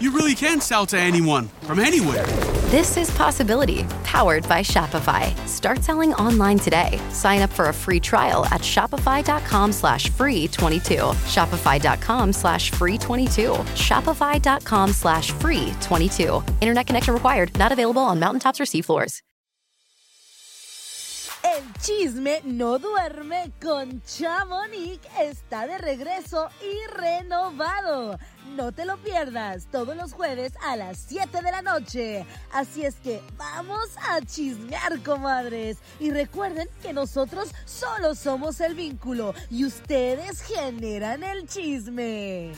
you really can sell to anyone from anywhere. This is Possibility, powered by Shopify. Start selling online today. Sign up for a free trial at shopify.com slash free 22. Shopify.com slash free 22. Shopify.com slash free 22. Internet connection required. Not available on mountaintops or seafloors. El chisme no duerme con Chamonix está de regreso y renovado. No te lo pierdas todos los jueves a las 7 de la noche. Así es que vamos a chismear, comadres. Y recuerden que nosotros solo somos el vínculo y ustedes generan el chisme.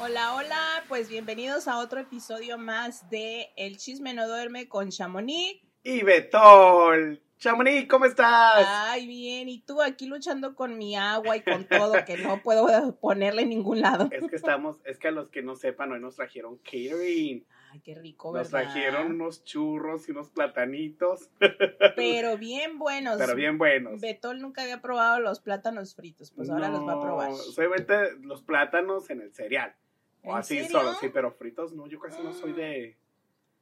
Hola, hola, pues bienvenidos a otro episodio más de El chisme no duerme con Chamonix. Y Betol. Chamonix, ¿cómo estás? Ay, bien, y tú aquí luchando con mi agua y con todo que no puedo ponerle en ningún lado. Es que estamos, es que a los que no sepan, hoy nos trajeron catering. Ay, qué rico, Nos ¿verdad? trajeron unos churros y unos platanitos. Pero bien buenos. Pero bien buenos. Betol nunca había probado los plátanos fritos, pues ahora los va a probar. No, Solamente los plátanos en el cereal. O ¿En así serio? solo, sí, pero fritos no, yo casi no soy de...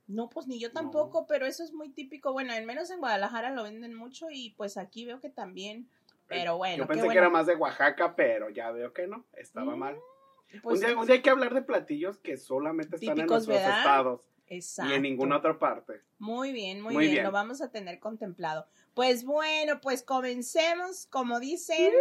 No, pues ni yo tampoco, pero eso es muy típico. Bueno, al menos en Guadalajara lo venden mucho y pues aquí veo que también. Pero bueno, Yo pensé que era más de Oaxaca, pero ya veo que no, estaba Mm, mal. Pues, un, día, un día hay que hablar de platillos que solamente están en nuestros ¿verdad? estados Exacto. y en ninguna otra parte. Muy bien, muy, Muy bien, bien. lo vamos a tener contemplado. Pues bueno, pues comencemos, como dicen,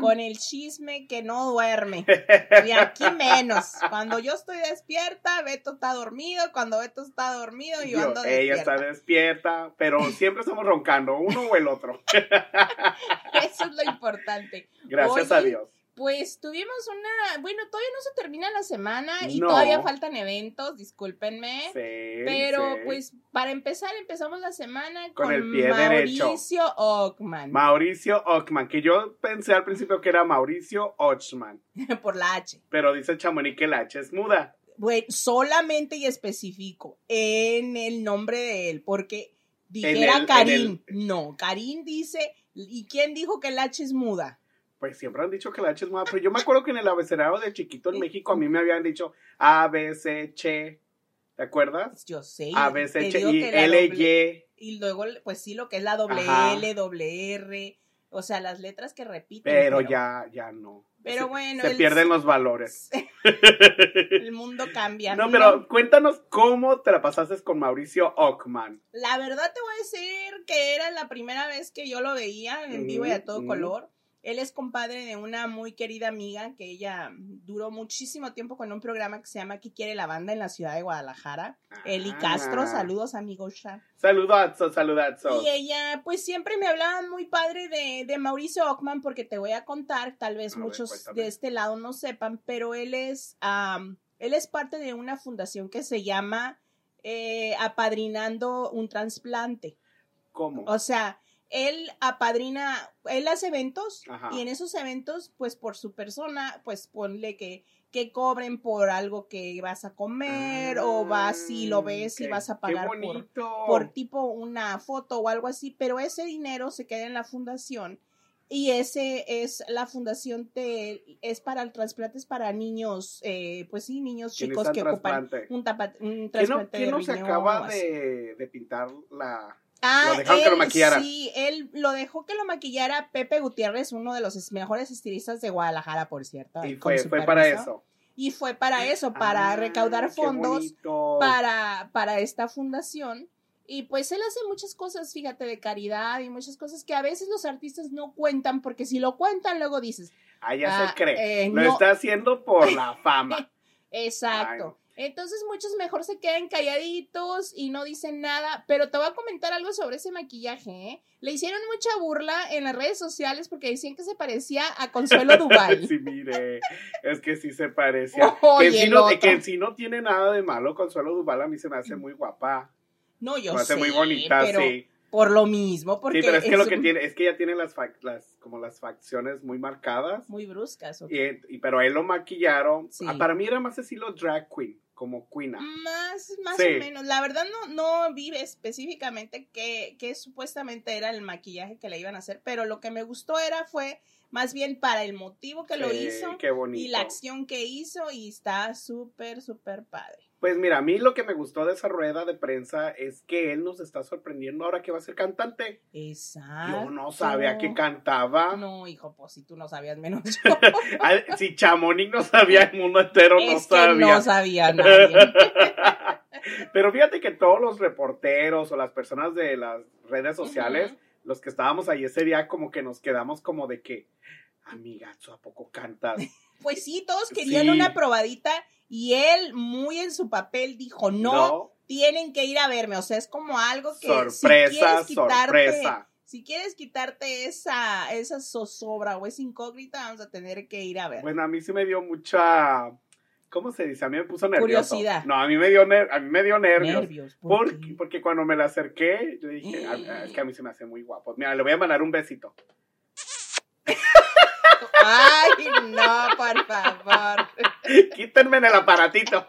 con el chisme que no duerme. Y aquí menos. Cuando yo estoy despierta, Beto está dormido. Cuando Beto está dormido, yo, Yo- ando ella despierta. está despierta, pero siempre estamos roncando, uno o el otro. Eso es lo importante. Gracias Oye, a Dios. Pues tuvimos una, bueno, todavía no se termina la semana y No. todavía faltan eventos, discúlpenme. Sí, Pero sí. pues para empezar empezamos la semana Con con, el pie derecho. Mauricio Ockman Mauricio Ockman, que yo pensé al principio que era Mauricio Ochman, por la H. pero dice Chamonix que la H es muda. Bueno, solamente y específico en el nombre de él, porque dijera el- Karim. No, Karim dice, ¿y quién dijo que el H es muda? Pues siempre han dicho que la H es muda, pero yo me acuerdo que en el abecedario de chiquito en México a mí me habían dicho A, B, C, Che, ¿te acuerdas? Yo sé. A, B, C, Che y L, doble- Y, Y luego, pues sí, lo que es la doble Ajá. L, doble R, o sea, las letras que repiten. pero ya, ya no. Pero bueno, Se el- pierden los valores. El mundo cambia. No, pero cuéntanos cómo te la pasaste con Mauricio Ockman. La verdad te voy a decir que era la primera vez que yo lo veía en vivo y a todo ujú. color. Él es compadre de una muy querida amiga que ella duró muchísimo tiempo con un programa que se llama ¿Qué quiere la banda en la ciudad de Guadalajara? Eli Castro, Ah. saludos amigos. Saludazo, saludazo. Y ella, pues siempre me hablaban muy padre de, de Mauricio Ockman, porque te voy a contar, tal vez muchos de este lado no sepan, pero él es, él es parte de una fundación que se llama eh, Apadrinando un trasplante. ¿Cómo? O sea, él apadrina, él hace eventos Ajá. y en esos eventos, pues por su persona, pues ponle que que cobren por algo que vas a comer o vas y lo ves y Ah, vas a pagar por, por tipo una foto o algo así, pero ese dinero se queda en la fundación y ese es la fundación de es para el trasplante es para niños eh, pues sí niños ¿Quién chicos que ocupan un, tapa- un ¿Quién no, trasplante quién de no se riñón acaba o así. de, de pintar la... Ah, lo dejaron que lo él, maquillara? Sí, él lo dejó que lo maquillara Pepe Gutiérrez, uno de los mejores estilistas de Guadalajara, por cierto. Y fue, para eso. Y fue para eso, para Ah, recaudar fondos para, para esta fundación. Y pues él hace muchas cosas, fíjate, de caridad y muchas cosas que a veces los artistas no cuentan, porque si lo cuentan, luego dices, Ah, ya Ah, se cree. eh, lo no. está haciendo por la fama. Exacto. Ay, Entonces muchos mejor se quedan calladitos y no dicen nada, pero te voy a comentar algo sobre ese maquillaje, ¿eh? Le hicieron mucha burla en las redes sociales porque decían que se parecía a Consuelo Duval. sí, mire, es que sí se parecía. Que, en sí el no, que sí no tiene nada de malo, Consuelo Duval a mí se me hace muy guapa. No, yo Se me hace sé, muy bonita, pero sí. por lo mismo, porque Sí, pero es que lo que un- tiene, es que ella tiene las, las como las facciones muy marcadas. muy bruscas. ¿ok? Y, y- pero a él lo maquillaron. Sí. Ah, para mí era más estilo drag queen, como queena. Más, más Sí. o menos. La verdad no, no vi específicamente qué, qué supuestamente era el maquillaje que le iban a hacer, pero lo que me gustó era fue más bien para el motivo que lo hizo Qué y la acción que hizo y está súper, súper padre. Pues mira, a mí lo que me gustó de esa rueda de prensa es que él nos está sorprendiendo ahora que va a ser cantante. Exacto. Yo no sabía que cantaba. No, hijo, pues si tú no sabías menos yo. Si Chamonix no sabía, el mundo entero no que sabía. no sabía nadie. Pero fíjate que todos los reporteros o las personas de las redes sociales, los que estábamos ahí ese día, como que nos quedamos como de que, amigazo, ¿a poco cantas? Pues sí, todos querían Sí. una probadita y él, muy en su papel, dijo, no, tienen que ir a verme. O sea, es como algo que si sorpresa, quieres quitarte, sorpresa. si quieres quitarte esa, esa zozobra o esa incógnita, vamos a tener que ir a ver. Bueno, a mí sí me dio mucha, ¿cómo se dice? A mí me puso nervioso. Curiosidad. No, a mí me dio, ner- a mí me dio nervios. Nervios. ¿por Porque, porque cuando me la acerqué, yo dije, "Ah, ah, es que a mí se me hace muy guapo. Mira, le voy a mandar un besito. Ay, no, por favor. Quítenme en el aparatito.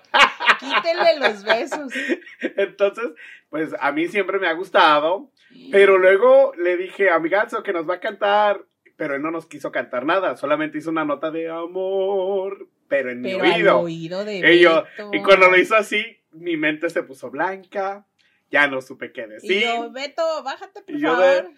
Quítenle los besos. Entonces, pues a mí siempre me ha gustado. Pero luego le dije, amigazo, que nos va a cantar. Pero él no nos quiso cantar nada. Solamente hizo una nota de amor. Pero en Pero mi al oído. oído de Y, yo- y cuando lo hizo así, mi mente se puso blanca. Ya no supe qué Y decir. yo, Beto, bájate, por Y yo favor. de-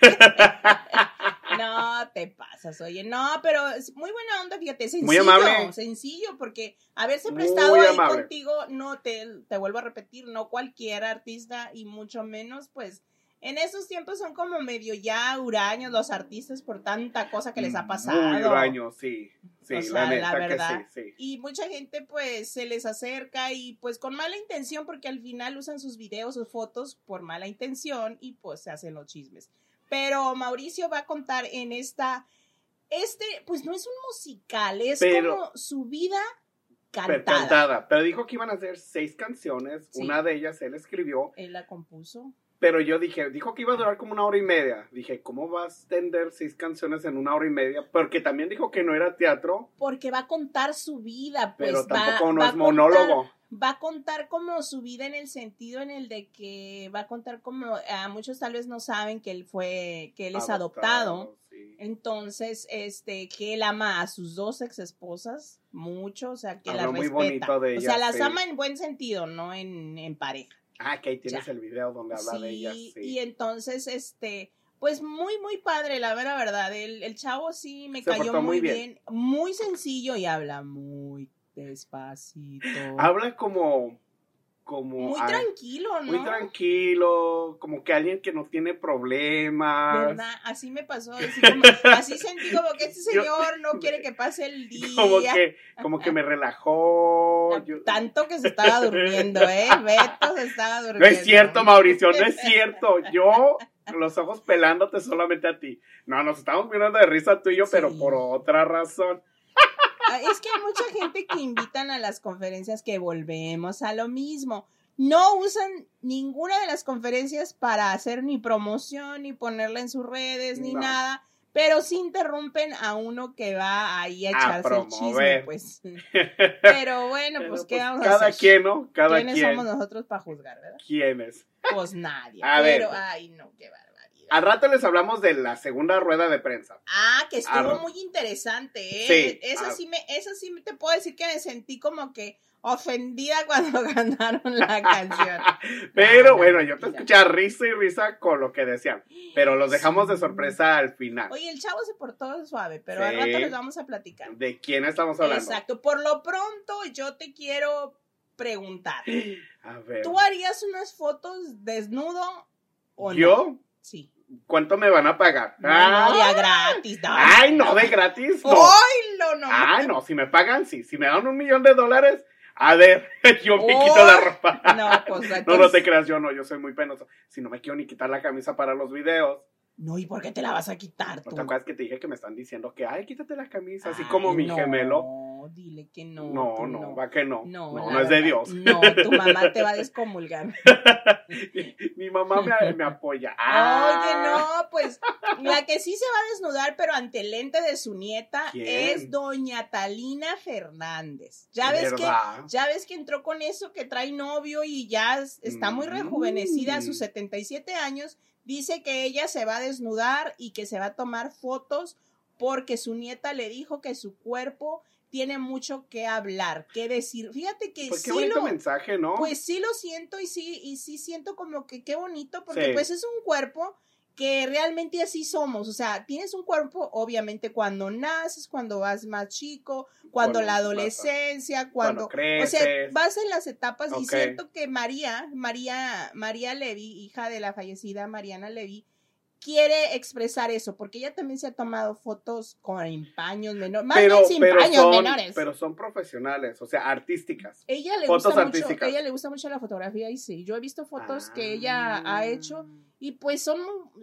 No, te pasas, oye, no, pero es muy buena onda, fíjate, sencillo, Muy amable. sencillo, porque haberse Muy prestado ahí amable. contigo, no te, te vuelvo a repetir, no cualquier artista y mucho menos, pues, en esos tiempos son como medio ya huraños los artistas por tanta cosa que les ha pasado. Muy huraño, sí. Sí, O sea, la verdad. que sí, sí. Y mucha gente pues se les acerca y pues con mala intención porque al final usan sus videos, sus fotos por mala intención y pues se hacen los chismes. Pero Mauricio va a contar en esta, este pues no es un musical, es Pero- como su vida cantada. cantada. Pero dijo que iban a hacer seis canciones. Sí. Una de ellas él escribió. Él la compuso. Pero yo dije, dijo que iba a durar como una hora y media. Dije, ¿cómo vas a extender seis canciones en una hora y media? Porque también dijo que no era teatro, Porque va a contar su vida, pues pero va- tampoco no va es a contar- monólogo. va a contar como su vida en el sentido en el de que va a contar como a muchos tal vez no saben que él fue que él es adoptado, sí. entonces este que él ama a sus dos ex esposas mucho o sea que Habló muy respeta bonito de o sea las sí. ama en buen sentido no en, en pareja Ah, que ahí tienes Ya. el video donde habla de sí, ella. y Sí. entonces este pues muy muy padre la vera verdad el, el chavo sí me Se cayó muy muy bien. bien. muy sencillo y habla muy despacito Habla como. Como muy tranquilo no muy tranquilo, como que alguien que no tiene problemas. ¿Verdad? Así me pasó. Así, como- así sentí como que este Yo- señor no quiere que pase el día. Como que, como que me relajó. yo- Tanto que se estaba durmiendo, ¿eh? Beto se estaba No durmiendo. es cierto, Mauricio, no es cierto. Yo, los ojos pelándote solamente a ti. No, nos estamos mirando de risa tú y yo, pero por otra razón. Es que hay mucha gente que invitan a las conferencias que volvemos a lo mismo. No usan ninguna de las conferencias para hacer ni promoción, ni ponerla en sus redes, ni No. nada. Pero sí interrumpen a uno que va ahí a A echarse el chisme, pues. Pero bueno, pues, ¿qué pues, vamos a cada hacer? quien, ¿no? Cada ¿Quiénes quien. somos nosotros para juzgar, verdad? ¿Quién es? Pues nadie. A ver. pero, ay, no, qué barbaridad. Al rato les hablamos de la segunda rueda de prensa. Ah, que estuvo muy interesante, ¿eh? Sí, Esa arro. sí, me, esa sí te puedo decir que me sentí como que ofendida cuando cantaron la canción. Pero No, no, bueno, yo te escuché risa y risa con lo que decían. Pero los dejamos de sorpresa al final. Oye, el chavo se portó suave, pero Sí. al rato les vamos a platicar. ¿De quién estamos hablando? Exacto. Por lo pronto, yo te quiero preguntar. A ver. ¿Tú harías unas fotos desnudo o no? ¿Yo? Sí. ¿Cuánto me van a pagar? No, no, de Ah. gratis. No, Ay, no, de gratis, no. Ay, no, no. Ay, no, si me pagan, sí. Si me dan un millón de dólares, a ver, yo me Oh, quito la ropa. No, pues No, no te creas, yo no, yo soy muy penoso. Si no me quiero ni quitar la camisa para los videos. No, ¿y por qué te la vas a quitar ¿No tú? te acuerdas que te dije que me están diciendo que, ay, quítate la camisa, así Ay, como mi no, gemelo? Dile que no. No, no, va que no. No, No, es de Dios. No, tu mamá te va a descomulgar. mi, mi mamá me, me apoya. Oye, Ah, no, pues la que sí se va a desnudar, pero ante el lente de su nieta, ¿Quién? es doña Talina Fernández. Ya ves que ya ves que entró con eso que trae novio y ya es- está muy Mm. rejuvenecida a sus 77 años. Dice que ella se va a desnudar y que se va a tomar fotos porque su nieta le dijo que su cuerpo tiene mucho que hablar, que decir. Fíjate que Pues qué sí bonito lo, mensaje, ¿no? pues sí lo siento y sí, y sí siento como que qué bonito, porque Sí. pues es un cuerpo que realmente así somos. O sea, tienes un cuerpo, obviamente, cuando naces, cuando vas más chico, cuando Cuando la adolescencia, cuando cuando, o sea, creces. vas en las etapas y siento que María, María, María Levy, hija de la fallecida Mariana Levy, quiere expresar eso, porque ella también se ha tomado fotos con empaños menores, más pero, bien sin pero paños son, menores. pero son profesionales, o sea, artísticas. Ella le Fotos gusta mucho, ella le gusta mucho la fotografía y sí, yo he visto fotos que ella Ah. ha hecho y pues son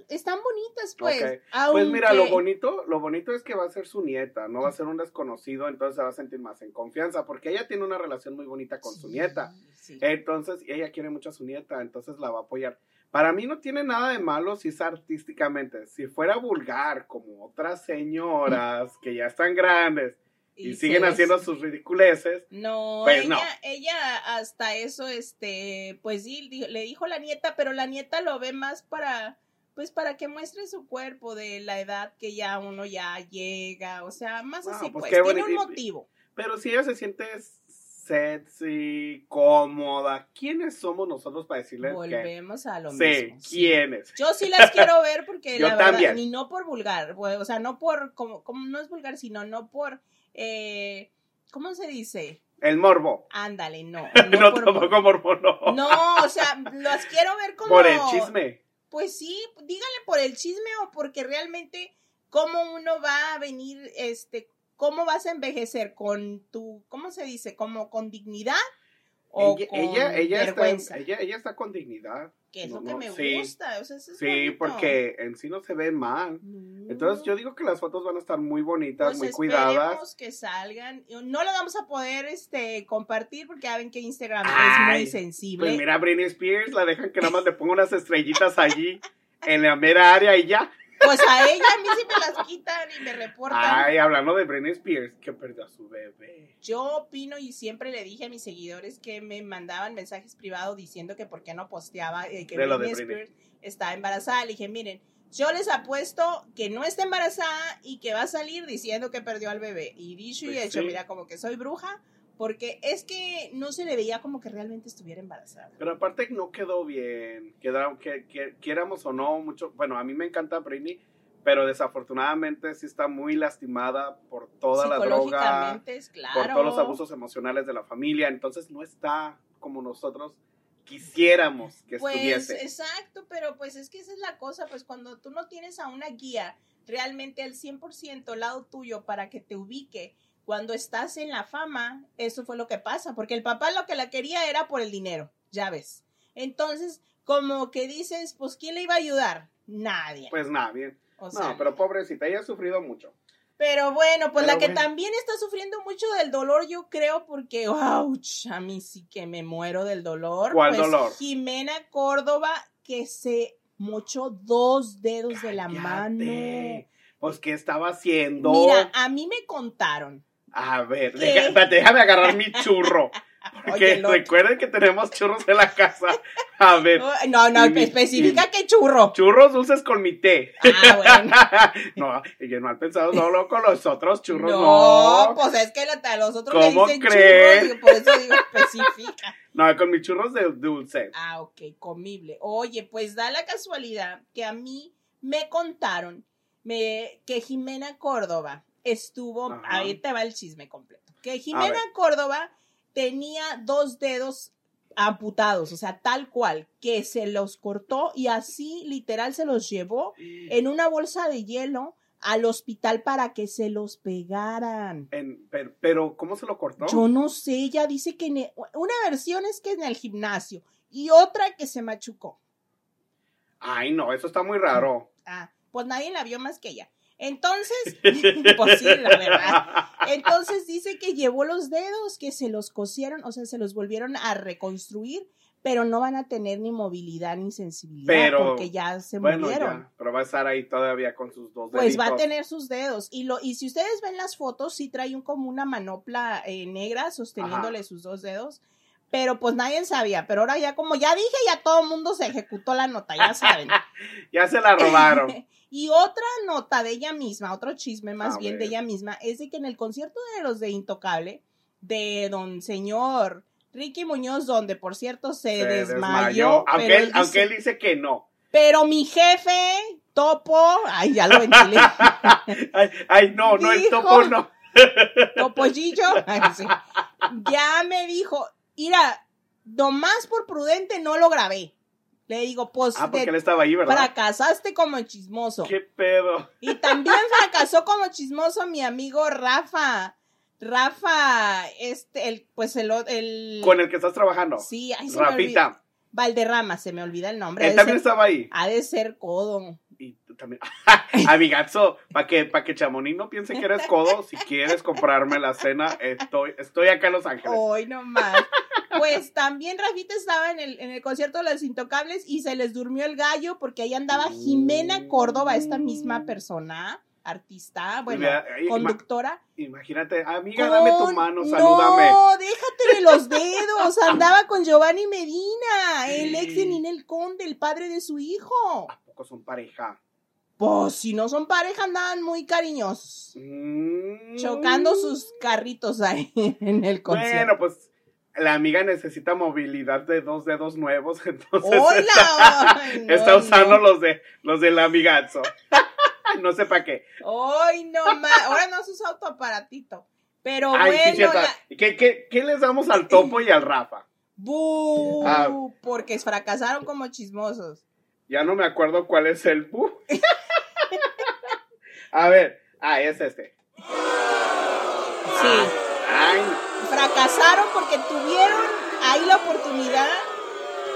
están bonitas pues. Pues mira, lo bonito, lo bonito es que va a ser su nieta, no va a ser un desconocido, entonces se va a sentir más en confianza, porque ella tiene una relación muy bonita con su nieta. sí. Entonces, ella quiere mucho a su nieta, entonces la va a apoyar. Para mí no tiene nada de malo si es artísticamente. Si fuera vulgar, como otras señoras que ya están grandes y, siguen les- haciendo sus ridiculeces, No, Pues ella, no. ella hasta eso, este, pues sí, le dijo la nieta, pero la nieta lo ve más para, pues para que muestre su cuerpo de la edad que ya uno ya llega, o sea, más así, pues pues, tiene un motivo. pero si ella se siente sexy, cómoda, ¿quiénes somos nosotros para decirles que... Volvemos a lo Sí, mismo. sí. ¿quiénes? Yo sí las quiero ver porque Yo la verdad, también. y no por vulgar, o sea, no por, como, como no es vulgar, sino no por, eh, ¿cómo se dice? El morbo. Ándale, no. No, No, por, tampoco morbo, no. no, o sea, las quiero ver como... Por el chisme. Pues sí, dígale por el chisme o porque realmente cómo uno va a venir, este, cómo vas a envejecer con tu, ¿cómo se dice? Como con dignidad o Ella, con ella, ella, vergüenza, está, ella, ella está con dignidad. que es no, lo que no, me sí. gusta, o sea, eso es Sí, bonito. porque en sí no se ven mal. No. Entonces yo digo que las fotos van a estar muy bonitas, Pues muy cuidadas. que salgan. No lo vamos a poder este compartir porque ya ven que Instagram Ay, es muy sensible. Pues mira, Britney Spears, la dejan que nada más le ponga unas estrellitas allí en la mera área y ya. Pues a ella a mí sí me las quitan y me reportan. Ay, hablando de Britney Spears, que perdió a su bebé. Yo opino y siempre le dije a mis seguidores que me mandaban mensajes privados diciendo que por qué no posteaba eh, que Britney Britney. Spears estaba embarazada. Le dije, miren, yo les apuesto que no está embarazada y que va a salir diciendo que perdió al bebé. Y dicho y Pues hecho, sí. mira, como que soy bruja, porque es que no se le veía como que realmente estuviera embarazada. Pero aparte no quedó bien. Quedaron, que, que- quiéramos o no, mucho. Bueno, a mí me encanta Britney, pero desafortunadamente sí está muy lastimada por toda la droga, claro. por todos los abusos emocionales de la familia. Entonces no está como nosotros quisiéramos que Pues estuviese. exacto, pero pues es que esa es la cosa, pues cuando tú no tienes a una guía realmente al 100% al lado tuyo para que te ubique cuando estás en la fama, eso fue lo que pasa, porque el papá lo que la quería era por el dinero, ya ves. Entonces, como que dices, pues ¿quién le iba a ayudar? Nadie. Pues o sea, no, pero pobrecita, ella ha sufrido mucho. Pero bueno, pues Pero la que bueno. también está sufriendo mucho del dolor, yo creo, porque, ouch, a mí sí que me muero del dolor. ¿Cuál pues, dolor? Jimena Córdoba, que se mochó dos dedos de la mano. Pues, ¿qué estaba haciendo? Mira, a mí me contaron. A ver, deja- espérate, déjame agarrar mi churro. Porque Oye, recuerden que tenemos churros en la casa. A ver, No, no, mi- especifica que churro. churros dulces con mi té. Ah, bueno. no, y yo no he pensado solo con los otros churros, no, no. pues es que la- los otros ¿Cómo le dicen crees? churros, y por eso digo especifica. No, con mis churros de dulce. Ah, ok, comible. Oye, pues da la casualidad que a mí me contaron me, que Jimena Córdoba estuvo, Ajá. ahí te va el chisme completo, que Jimena. Córdoba tenía dos dedos amputados, o sea, tal cual, que se los cortó y así literal se los llevó en una bolsa de hielo al hospital para que se los pegaran. En- pero, pero, ¿cómo se lo cortó? Yo no sé, ella dice que una versión es que en el gimnasio y otra que se machucó. Ay, no, eso está muy raro. Ah, pues nadie la vio más que ella. Entonces, pues sí, la verdad. Entonces dice que llevó los dedos, que se los cosieron, o sea, se los volvieron a reconstruir, pero no van a tener ni movilidad ni sensibilidad Pero, porque ya se Bueno, murieron. ya, pero va a estar ahí todavía con sus dos Pues va a tener sus dedos. Y lo, y si ustedes ven las fotos, sí trae un, como una manopla eh, negra sosteniéndole sus dos dedos. Pero pues nadie sabía. Pero ahora ya, como ya dije, ya todo el mundo se ejecutó la nota, ya saben. Ya se la robaron. y otra nota de ella misma, otro chisme más A bien de ella misma, es de que en el concierto de los de Intocable, de don señor Ricky Muñoz, donde por cierto se, Se desmayó. Aunque, él, aunque dice- él dice que no. pero mi jefe, Topo, ay, ya lo ventilé. Ay, ay, no, no, el topo no. Topollillo, ay, sí. ya me dijo, mira, nomás por prudente no lo grabé. Le digo, pues Ah, porque él estaba ahí, ¿verdad? fracasaste como chismoso. ¿Qué pedo? Y también fracasó como chismoso mi amigo Rafa. Rafa, este, el, pues el, el Con el que estás trabajando. sí, ay, se me. Rapita. Valderrama, se me olvida el nombre. Él también ser, estaba ahí. ha de ser codo. Y tú también. Amigazo, para que, pa que Chamonix no piense que eres codo, si quieres comprarme la cena, estoy, estoy acá en Los Ángeles. Hoy nomás. Pues también Rafita estaba en el, en el concierto de los Intocables y se les durmió el gallo porque ahí andaba Jimena Córdoba, esta misma persona, artista, bueno, Mira, ahí, conductora. Imagínate, amiga, dame tu mano, salúdame. No, déjate de los dedos. Andaba con Giovanni Medina, el ex de Ninel Conde, el padre de su hijo. ¿A poco son pareja? Pues si no son pareja, andaban muy cariñosos. Mm. Chocando sus carritos ahí en el concierto. Bueno, pues la amiga necesita movilidad de dos dedos nuevos, entonces ¡Hola! está, Ay, no, está usando no. los de los del amigazo. no sé para qué. ¡Ay, no ma! Ahora no sus autoaparatito. Pero Ay, bueno, la- ¿Qué, qué, qué les damos al topo y al Rafa? ¡Bu! Ah. Porque fracasaron como chismosos. Ya no me acuerdo cuál es el bu. A ver, ah, es este. Sí. Ay, fracasaron porque tuvieron ahí la oportunidad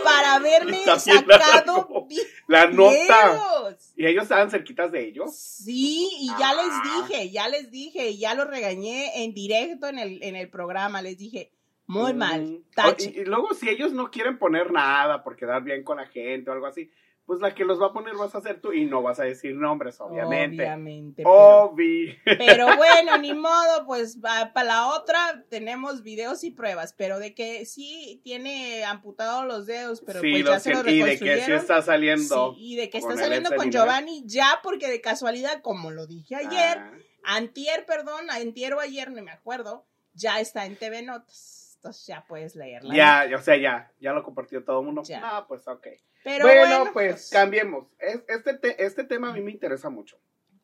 para haberme sacado la nota. ¿Y ellos estaban cerquitas de ellos? Sí, y ya les Ah. dije, ya les dije, y ya los regañé en directo en el, en el programa, les dije, muy Mm. mal, tache. Y, y luego, si ellos no quieren poner nada por quedar bien con la gente o algo así, pues la que los va a poner vas a ser tú y no vas a decir nombres, obviamente. Obviamente, pero- Obvi. Pero bueno, ni modo, pues para la otra tenemos videos y pruebas, pero de que sí tiene amputados los dedos, pero sí, pues ya se lo siento, y de que sí está saliendo. Sí, y de que está saliendo con. Giovanni ya, porque de casualidad, como lo dije ayer, Ah, antier, perdón, antier o ayer, no me acuerdo, ya está en TV Notas. Entonces ya puedes leerla. ya, o sea, ya, ya lo compartió todo el mundo. Ya. Ah, pues ok. Pero bueno, bueno, pues, cambiemos. Es- Este, te- este tema a mí me interesa mucho.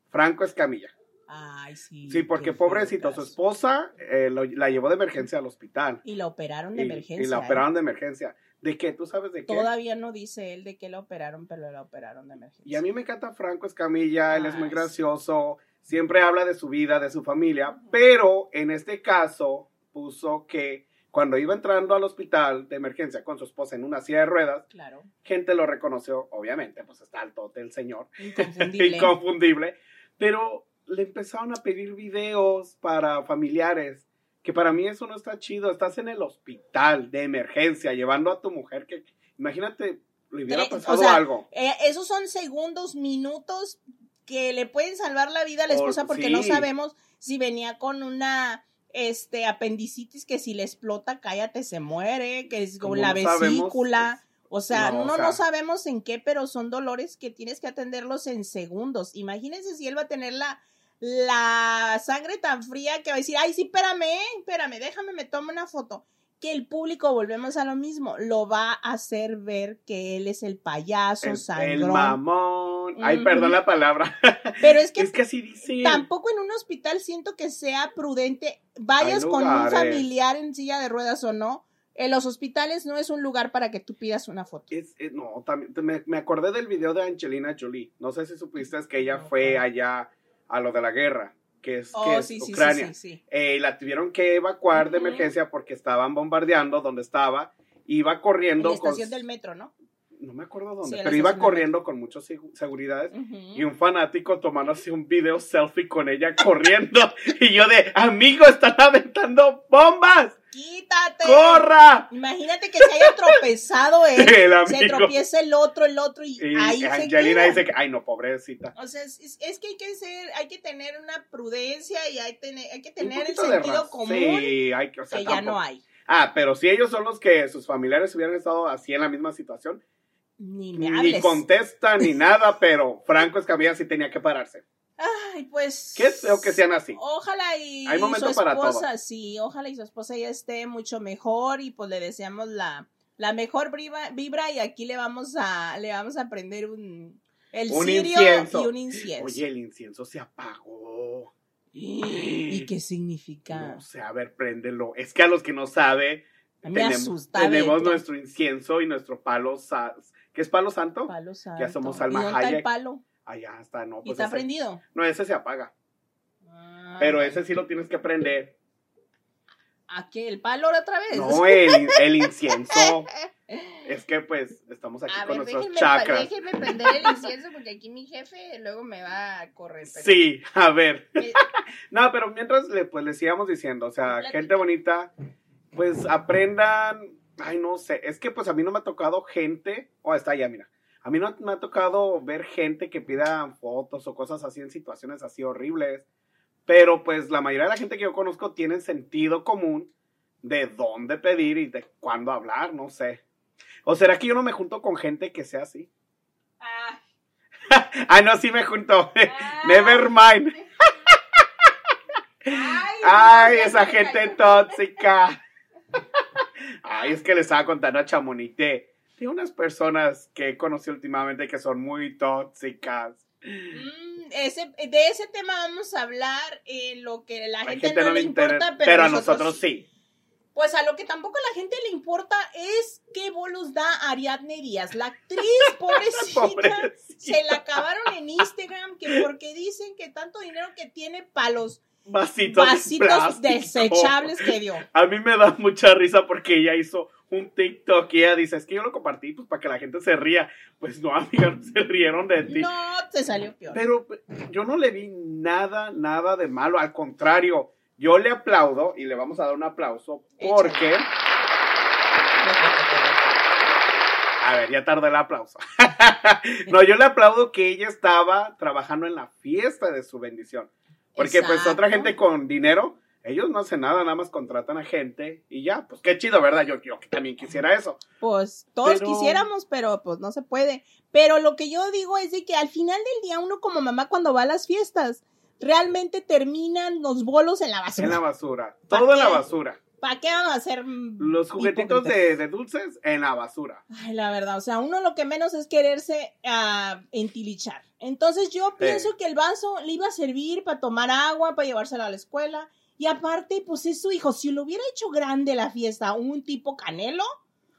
Franco Escamilla. Ay, sí. Sí, porque pobrecito, su esposa eh, lo- la llevó de emergencia al hospital. Y la operaron de Y- emergencia. Y la ¿eh? operaron de emergencia. ¿De qué? ¿Tú sabes de qué? Todavía no dice él de qué la operaron, pero la operaron de emergencia. Y a mí me encanta Franco Escamilla, él es muy sí. gracioso, siempre habla de su vida, de su familia, pero en este caso puso que cuando iba entrando al hospital de emergencia con su esposa en una silla de ruedas, Claro. gente lo reconoció, obviamente, pues está alto el señor, Inconfundible. inconfundible, pero le empezaron a pedir videos para familiares, que para mí eso no está chido, estás en el hospital de emergencia llevando a tu mujer que, imagínate, le hubiera Tre- o pasado sea, algo. Eh, esos son segundos, minutos que le pueden salvar la vida a la esposa porque no sabemos si venía con una este apendicitis que si le explota, cállate, se muere, que es Como con la no sabemos, vesícula. O sea, no, no, o no, sea- sabemos en qué, pero son dolores que tienes que atenderlos en segundos. Imagínense si él va a tener la, la sangre tan fría que va a decir, ay, sí, espérame, espérame, déjame, me tomo una foto. Que el público, volvemos a lo mismo, lo va a hacer ver que él es el payaso, El, el mamón. Ay, perdón la palabra. Pero es que es que así dice. tampoco en un hospital siento que sea prudente, vayas con un familiar en silla de ruedas o no, En los hospitales no es un lugar para que tú pidas una foto. Es, es- no, también me, me acordé del video de Angelina Jolie. No sé si supiste es que ella fue allá a lo de la guerra, que es, que Oh, es sí, Ucrania. sí. Eh, la tuvieron que evacuar de Ujú. emergencia porque estaban bombardeando donde estaba. Iba En corriendo la con. estación del metro, ¿no? No me acuerdo dónde, Sí, en la pero iba corriendo con muchas segu- seguridades. Ujú. Y un fanático tomando así un video selfie con ella corriendo. y yo de, amigo, están aventando bombas. ¡Quítate! ¡Corra! Imagínate que se haya tropezado él, se tropieza el otro, el otro, y, Y ahí se Angelina dice que, ay no, pobrecita. O sea, es, que hay que ser, hay que tener una prudencia y hay, que tener el sentido común Sí, hay que, o sea, que ya no hay. Ah, pero si ellos son los que sus familiares hubieran estado así en la misma situación, Ni me ni hables. contestan ni nada, pero Franco Escamilla sí tenía que pararse. Ay, pues. Qué feo que sean así. Ojalá y Hay su para esposa, sí, ojalá y su esposa ya esté mucho mejor y pues le deseamos la, la mejor vibra, vibra y aquí le vamos a, le vamos a prender un, el Un cirio incienso. y un incienso. Oye, el incienso se apagó. ¿Y qué significa? No sé, a ver, préndelo. Es que a los que no sabe, tenemos, asusta. tenemos nuestro incienso y nuestro palo. ¿Qué es palo santo? Palo santo. Ya somos ¿Y Salma dónde está el palo? Allá está, no. ¿Y Pues está ese- prendido? No, ese se apaga. Ah, Pero ese sí lo tienes que prender. ¿A qué? ¿El palo otra vez? No, el, el incienso. Es que pues estamos aquí A con ver, nuestros déjenme, chakras. déjenme prender el incienso porque aquí mi jefe luego me va a correr. pero- Sí, a ver. Eh, No, pero mientras le, pues le sigamos diciendo, o sea, Platica. gente bonita, pues aprendan, ay, no sé, es que pues a mí no me ha tocado gente, oh, está allá, mira, a mí no me ha tocado ver gente que pida fotos o cosas así en situaciones así horribles, pero pues la mayoría de la gente que yo conozco tiene sentido común de dónde pedir y de cuándo hablar, no sé. ¿O será que yo no me junto con gente que sea así? ah, Ah, no, sí me junto. Ah. Never mind. ay, Ay, esa gente tóxica. Ay, es que le estaba contando a Chamonix de unas personas que he conocido últimamente que son muy tóxicas. Mm, ese, de ese tema vamos a hablar lo que la A gente, no, le importa, pero, pero a nosotros sí. Pues a lo que tampoco a la gente le importa es qué bolos da Ariadne Díaz, la actriz, pobrecita. Pobrecita. Se la acabaron en Instagram que porque dicen que tanto dinero que tiene para los Vasitos, vasitos desechables que dio. A mí me da mucha risa porque ella hizo un TikTok y ella dice, es que yo lo compartí pues para que la gente se ría. Pues no, amiga, no se rieron de ti. No, te salió peor. Pero yo no le vi nada, nada de malo. Al contrario, yo le aplaudo y le vamos a dar un aplauso porque... A ver, ya tardé el aplauso. no, yo le aplaudo que ella estaba trabajando en la fiesta de su bendición. Porque pues otra gente con dinero, ellos no hacen nada, nada más contratan a gente y ya, pues qué chido, ¿verdad? Yo, yo también quisiera eso. Pues todos Pero- quisiéramos, pero pues no se puede. Pero lo que yo digo es de que al final del día uno como mamá cuando va a las fiestas, realmente terminan los bolos en la basura. En la basura. ¿Para Todo en la basura. ¿Para qué vamos a hacer Los juguetitos de, de dulces en la basura. Ay, la verdad, o sea, uno lo que menos es quererse ah, entilichar. Entonces yo pienso que el vaso le iba a servir para tomar agua, para llevárselo a la escuela. Y aparte, pues es su hijo. Si lo hubiera hecho grande la fiesta, un tipo canelo,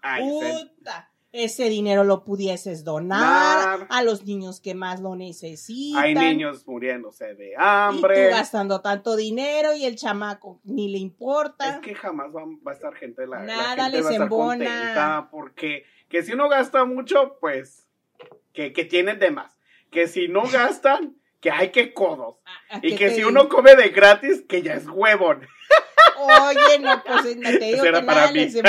Ay, puta, ese dinero lo pudieses donar Dar. a los niños que más lo necesitan. hay niños muriéndose de Y hambre. tú gastando tanto dinero y el chamaco ni le importa. Es que jamás va, va a estar gente la, la Nada gente les va a estar embona. contenta porque que si uno gasta mucho, pues que, que tienen de más. Que si no gastan, que hay que codos. ¿A- a Y que te si uno come de gratis, que ya es huevón. Oye, no, pues no te digo que para nada mí. les mí.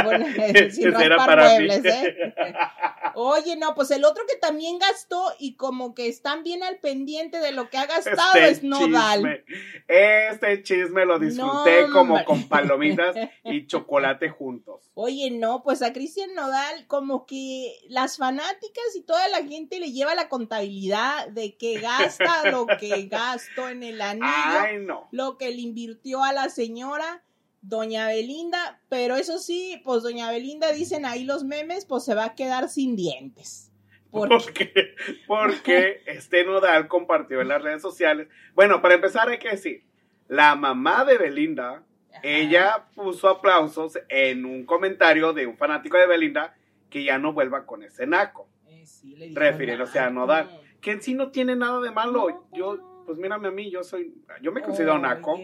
muebles, ¿eh? Oye, no, pues el otro que también gastó y como que están bien al pendiente de lo que ha gastado Este es Nodal. chisme, este chisme lo disfruté No, como con palomitas y chocolate juntos. Oye, no, pues a Cristian Nodal como que las fanáticas y toda la gente le lleva la contabilidad de que gasta lo que gastó en el anillo, Ay, no. lo que le invirtió a la señora Doña Belinda, pero eso sí, pues Doña Belinda dicen ahí los memes, pues se va a quedar sin dientes. Porque Porque, porque este Nodal compartió en las redes sociales. Bueno, para empezar hay que decir, la mamá de Belinda ella puso aplausos en un comentario de un fanático de Belinda que ya no vuelva con ese naco. Eh, sí, le Refiriéndose a. Nodal. Que en sí no tiene nada de malo. No, yo, pues mírame a mí, yo soy, yo me considero Ay, naco.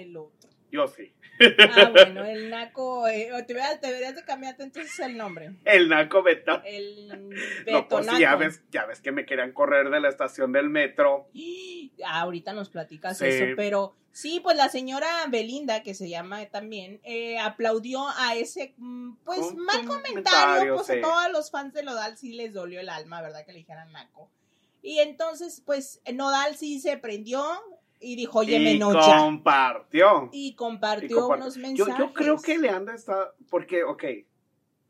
Yo sí. Ah, bueno, el naco. eh, te deberías, de cambiarte entonces el nombre. El naco beta. El No, pues sí, ya ves, ya ves que me querían correr de la estación del metro. Ah, ahorita nos platicas Sí. eso, pero sí, pues la señora Belinda, que se llama también, eh, aplaudió a ese, mm, pues, Un mal comentario, pues sí. a todos los fans de Nodal sí les dolió el alma, ¿verdad? Que le dijeran naco. Y entonces, pues, Nodal sí se prendió y dijo, oye, y Menocha. compartió. Y Y compartió unos Yo, mensajes. yo creo que Leandra está, porque, ok,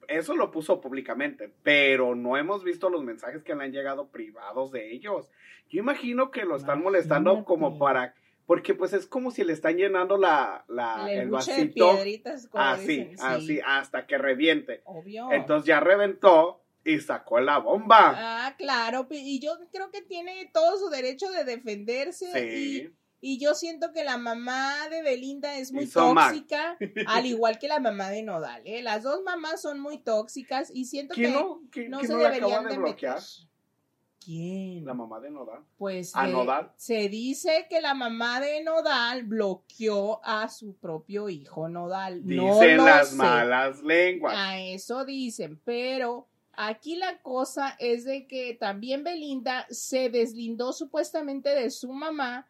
eso lo puso públicamente, pero no hemos visto los mensajes que le han llegado privados de ellos. Yo imagino que lo están molestando como para, porque pues es como si le están llenando la, la el de vasito piedritas, como así, dicen, sí, así, hasta que reviente. Obvio. Entonces ya reventó y sacó la bomba. Ah, claro, y yo creo que tiene todo su derecho de defenderse sí. y, y yo siento que la mamá de Belinda es muy mal. tóxica, al igual que la mamá de Nodal, ¿eh? Las dos mamás son muy tóxicas y siento ¿Quién que no? ¿Quién, no se no deberían de bloquear? meter. ¿Quién? La mamá de Nodal. Pues ¿A Nodal? se dice que la mamá de Nodal bloqueó a su propio hijo Nodal. no Dicen lo las sé. malas lenguas. A eso dicen, pero aquí la cosa es de que también Belinda se deslindó supuestamente de su mamá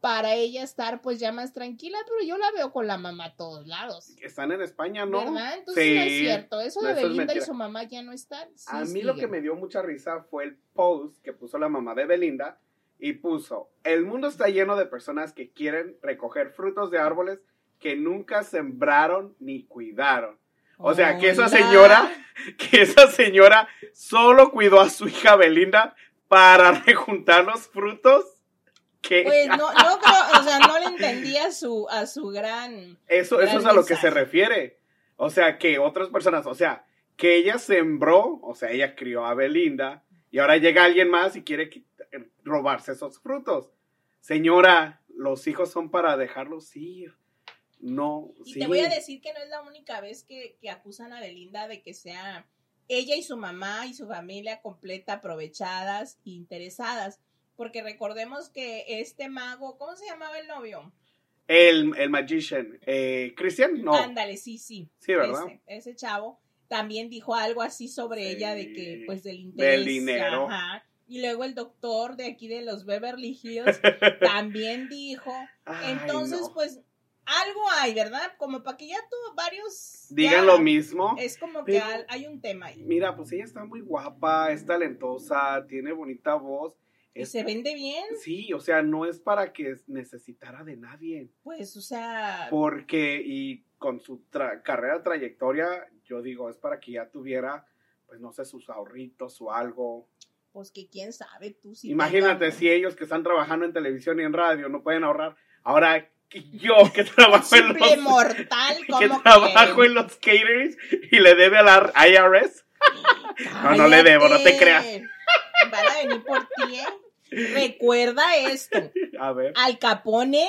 para ella estar pues ya más tranquila, pero yo la veo con la mamá a todos lados. Están en España, ¿no? ¿Verdad? Entonces no es cierto. Eso No, de es Belinda y su mamá ya no están. Sí a mí lo que me dio mucha risa fue el post que puso la mamá de Belinda y puso, el mundo está lleno de personas que quieren recoger frutos de árboles que nunca sembraron ni cuidaron. O sea, que esa señora, que esa señora solo cuidó a su hija Belinda para rejuntar los frutos que... Pues no, no creo, o sea, no le entendía a su, a su gran... Eso, eso es a lo que se refiere. O sea, que otras personas, o sea, que ella sembró, o sea, ella crió a Belinda, y ahora llega alguien más y quiere qui- robarse esos frutos. Señora, los hijos son para dejarlos ir. No, Y sí. te voy a decir que no es la única vez que, que acusan a Belinda de que sea ella y su mamá y su familia completa aprovechadas e interesadas. Porque recordemos que este mago, ¿cómo se llamaba el novio? El, el magician, eh, Cristian, no. Ándale, sí, sí. Sí, ¿verdad? Ese, ese chavo también dijo algo así sobre Sí, ella de que, pues, del interés. del dinero. ajá. Y luego el doctor de aquí de los Beverly Hills también dijo. Ay, Entonces, no. pues, algo hay, ¿verdad? Como para que ya tú varios... Digan ya- lo mismo. Es como que Pero- al- hay un tema ahí. Mira, pues ella está muy guapa, es talentosa, tiene bonita voz. Y Es- se vende bien, Sí, o sea, no es para que necesitara de nadie. pues, o sea... Porque, y con su tra- carrera, trayectoria, yo digo, es para que ya tuviera, pues no sé, sus ahorritos o algo. Pues que quién sabe tú si... Imagínate tenga- si ellos que están trabajando en televisión y en radio no pueden ahorrar. Ahora, yo que trabajo en los... mortal, Que trabajo en los caterings y le debe a la IRS. No, no le debo, no te creas. Van a venir por ti, ¿eh? Recuerda esto. A ver. Al Capone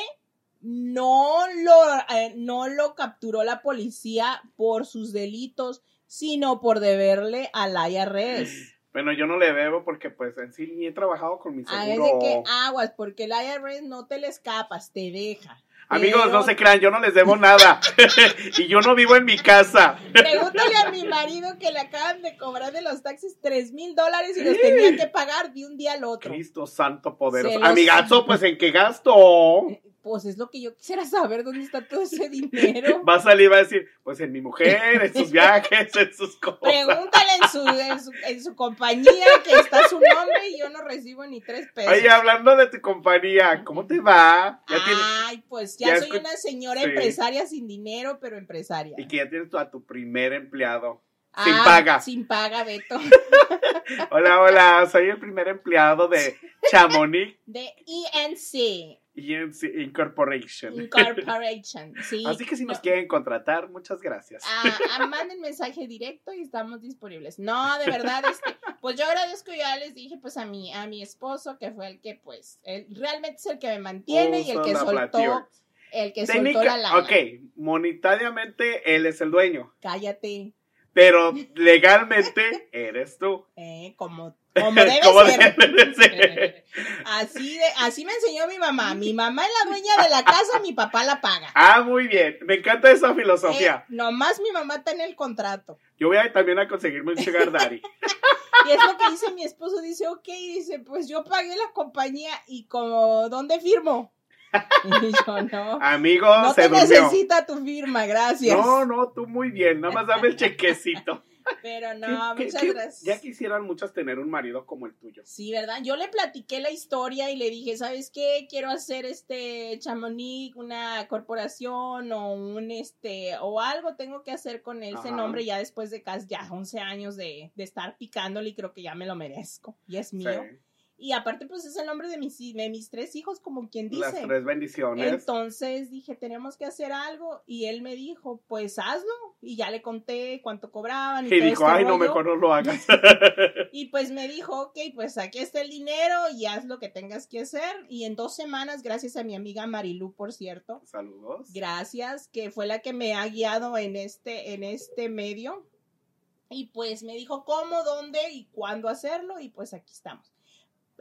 no lo, eh, no lo capturó la policía por sus delitos, sino por deberle al IRS. Bueno, yo no le debo porque pues en sí ni he trabajado con mi seguro. de que aguas, porque el IRS no te le escapas, te deja. Amigos, no se crean, yo no les debo nada. y yo no vivo en mi casa. Pregúntale a mi marido que le acaban de cobrar de los taxis tres mil dólares y los tenía que pagar de un día al otro. Cristo santo poderoso. Amigazo, pues en qué gasto. Pues es lo que yo quisiera saber dónde está todo ese dinero. Va a salir, va a decir, pues en mi mujer, en sus viajes, en sus cosas. Pregúntale en su, en su, en su compañía que está su nombre y yo no recibo ni tres pesos. Oye, hablando de tu compañía, ¿cómo te va? Ya tienes, Ay, pues ya, ya soy una señora sí. empresaria sin dinero, pero empresaria. y que ya tienes a tu primer empleado. sin Ah, paga. Sin paga, Beto. Hola, hola, soy el primer empleado de Chamonix De ENC Incorporation. Incorporation. Sí. Así que si nos No, quieren contratar, muchas gracias. ah, ah, manden mensaje directo y estamos disponibles. No, de verdad, este, pues yo agradezco, ya les dije pues a mi, a mi esposo, que fue el que pues, él realmente es el que me mantiene y el que soltó. El que soltó la lana. ok, monetariamente él es el dueño, Cállate. pero legalmente eres tú. Eh, como, como debe Como ser. debe de ser. Así, de, así me enseñó mi mamá. Mi mamá es la dueña de la casa, mi papá la paga. Ah, muy bien. Me encanta esa filosofía. Eh, nomás mi mamá está en el contrato. Yo voy a, también a conseguirme un sugar daddy. Y es lo que dice mi esposo. Dice, ok, dice, pues yo pagué la compañía y como, ¿dónde firmo? Y yo, no. Amigo, No se te durmió. necesita tu firma, gracias. No, no, tú muy bien. Nada más dame el chequecito. Pero no, ¿Qué- qué- muchas qué- gracias. Ya quisieran muchas tener un marido como el tuyo. Sí, ¿verdad? Yo le platiqué la historia y le dije, ¿sabes qué? Quiero hacer este Chamonix, una corporación o un este, o algo tengo que hacer con ese Ajá. nombre ya después de casi ya 11 años de, de estar picándole y creo que ya me lo merezco y es mío. Sí. Y aparte pues es el nombre de mis, de mis tres hijos como quien dice. Las tres bendiciones. Entonces dije, tenemos que hacer algo. Y él me dijo, pues hazlo. Y ya le conté cuánto cobraban. Y, dijo, este ay, no, rollo". mejor no lo hagas. Y pues me dijo, ok, pues aquí está el dinero y haz lo que tengas que hacer. Y en dos semanas, gracias a mi amiga Marilú, por cierto, Saludos. gracias, que fue la que me ha guiado en este, en este medio. Y pues me dijo cómo, dónde y cuándo hacerlo. Y pues aquí estamos.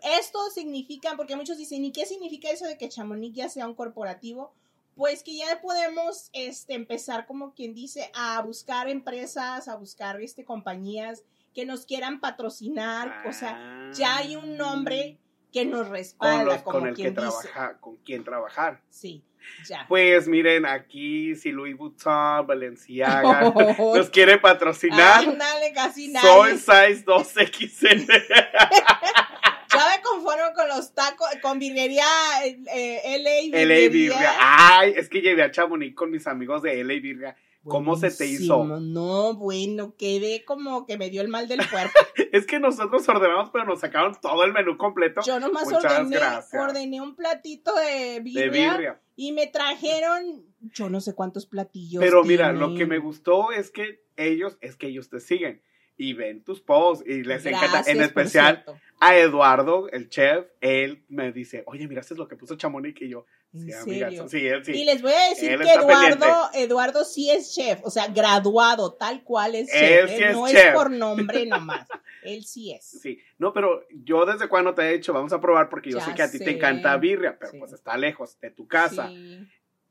Esto significa, porque muchos dicen, ¿y qué significa eso de que Chamonix ya sea un corporativo? Pues que ya podemos este, empezar, como quien dice, a buscar empresas, a buscar este, compañías que nos quieran patrocinar. O sea, ya hay un nombre que nos Ah. con, respalda, los, como con el que quien dice. trabaja, con quien trabajar. Sí, ya. Pues miren, aquí si Louis Vuitton, Valenciaga nos quiere patrocinar, Ándale, casi nadie. soy size 2XL. Ya me conformo con los tacos, con birrería eh, LA LA birrería. Virga. Ay, es que llevé a Chamonix con mis amigos de LA Virga. ¿Cómo se te hizo? No, bueno, quedé como que me dio el mal del cuerpo. Es que nosotros ordenamos, pero nos sacaron todo el menú completo Yo nomás ordené, ordené un platito de birria, de birria. y me trajeron yo no sé cuántos platillos. Pero mira, lo que me gustó es que ellos, es que ellos te siguen y ven tus posts y les encanta. En especial a Eduardo, el chef, él me dice, oye, mira, esto es lo que puso Chamonix y yo, ¿En sí, amiga, sí, él sí. Y les voy a decir Él que Eduardo. Eduardo sí es chef, o sea, graduado, tal cual es Él chef. sí es no chef. es por nombre nomás. Él sí es. Sí, no, pero yo desde cuando te he dicho, vamos a probar porque yo Ya sé que a ti te encanta birria, pero pues está lejos de tu casa.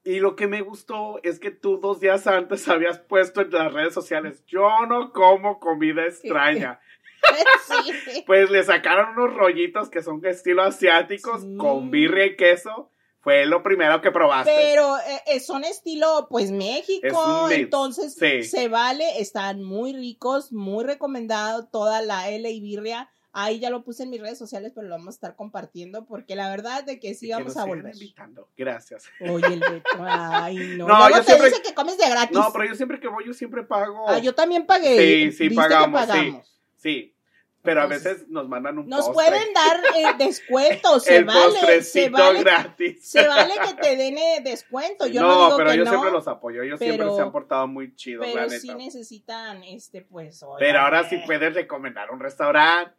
Y lo que me gustó es que tú dos días antes habías puesto en las redes sociales, yo no como comida extraña. Sí. Pues le sacaron unos rollitos que son de estilo asiáticos Sí. con birria y queso. Fue lo primero que probaste. Pero eh, eh, son estilo, pues México, Es entonces sí. se vale, están muy ricos, muy recomendado toda la L y birria. Ahí ya lo puse en mis redes sociales, pero lo vamos a estar compartiendo porque la verdad de que sí Y vamos a volver. invitando. Gracias. Oye, el Beto, ay, no. No, Luego yo te siempre- dice que comes de gratis. No, pero yo siempre que voy, yo siempre pago. Ah, yo también pagué. Sí, sí, ¿Viste que pagamos, sí. Pero a veces nos mandan un Nos postre. pueden dar eh, descuento, se el vale, se vale, gratis. se vale que te den eh, descuento. Yo no, no, digo pero que yo no, siempre los apoyo. Ellos siempre se han portado muy chidos, la pero neta. sí necesitan, este, pues, pero ahora sí puedes recomendar un restaurante,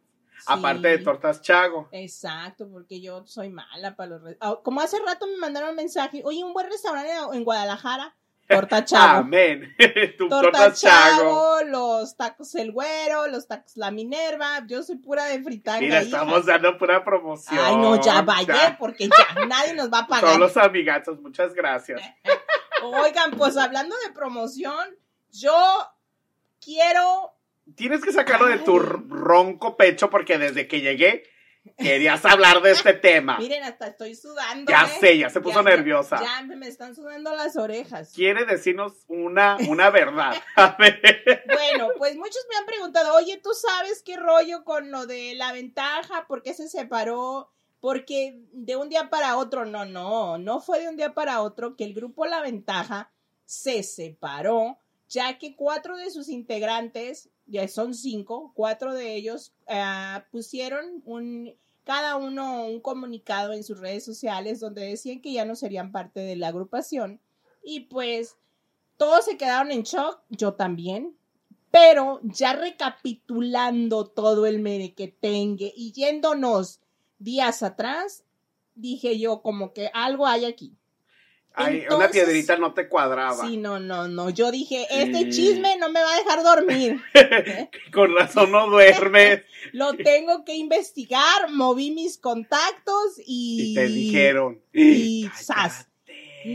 aparte de tortas Chago. Exacto, porque yo soy mala para los... Ah, Como hace rato me mandaron un mensaje, oye, un buen restaurante en Guadalajara, Torta Chago. Amén. tu Torta torta Chago. Chago, los tacos El Güero, los tacos La Minerva, yo soy pura de fritanga. Mira, hija. estamos dando pura promoción. Ay, no, ya vaya, Ya. porque ya nadie nos va a pagar. Son los amigazos, muchas gracias. Oigan, pues hablando de promoción, yo quiero Tienes que sacarlo de tu ronco pecho porque desde que llegué querías hablar de este tema. Miren, hasta estoy sudando. Ya ¿eh? sé, ya se puso Ya- nerviosa. Ya, me están sudando las orejas. Quiere decirnos una, una verdad. A ver. Bueno, pues muchos me han preguntado, oye, ¿tú sabes qué rollo con lo de la ventaja? ¿Por qué se separó? Porque de un día para otro, no, no, no fue de un día para otro que el grupo La Ventaja se separó, ya que cuatro de sus integrantes, ya son cinco, cuatro de ellos ah, pusieron un, cada uno un comunicado en sus redes sociales donde decían que ya no serían parte de la agrupación. Y pues todos se quedaron en shock, yo también. Pero ya recapitulando todo el merequetengue y yéndonos días atrás, dije yo como que algo hay aquí. Ay, una piedrita no te cuadraba. Sí, no, no, no. Yo dije, este Sí. chisme no me va a dejar dormir. Con razón no duermes. Lo tengo que investigar. Moví mis contactos y. Y te dijeron. y zas.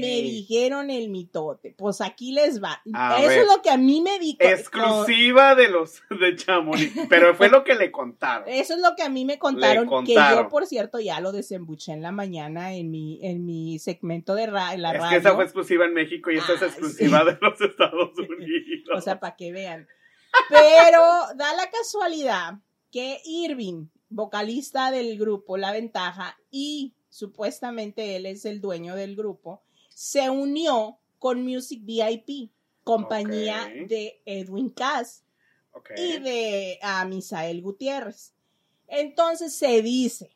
Me dijeron el mitote. Pues aquí les va. A Eso ver. es lo que a mí me dijo. Exclusiva de los de Chamonix. Pero fue lo que le contaron. Eso es lo que a mí me contaron, Le que contaron. yo, por cierto, ya lo desembuché en la mañana en mi, en mi segmento de ra- la Es radio. que esa fue exclusiva en México y esta es Ah, exclusiva de los Estados Unidos. O sea, para que vean. Pero da la casualidad que Irving, vocalista del grupo La Ventaja, y supuestamente él es el dueño del grupo, se unió con Music VIP, compañía de Edwin Cass y de a Misael Gutiérrez. Entonces se dice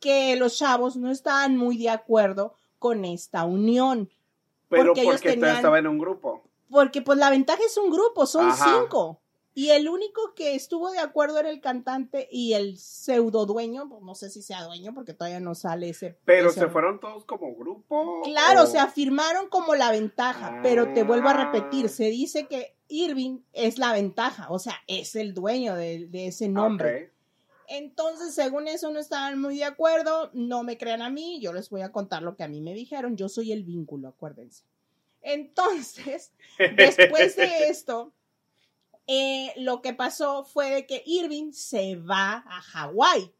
que los chavos no estaban muy de acuerdo con esta unión. Pero porque porque, ellos tenían- estaba en un grupo. Porque pues la ventaja es un grupo, son Ajá. cinco. Y el único que estuvo de acuerdo era el cantante y el pseudo dueño, pues, no sé si sea dueño porque todavía no sale ese. Pero ese- se fueron todos como grupo. Claro, o- se afirmaron como la ventaja, pero te vuelvo a repetir, Ah. se dice que Irving es la ventaja, o sea, es el dueño de, de ese nombre. Entonces, según eso, no estaban muy de acuerdo. No me crean a mí, yo les voy a contar lo que a mí me dijeron. Yo soy el vínculo, acuérdense. Entonces, después de esto, eh, lo que pasó fue de que Irving se va a Hawái.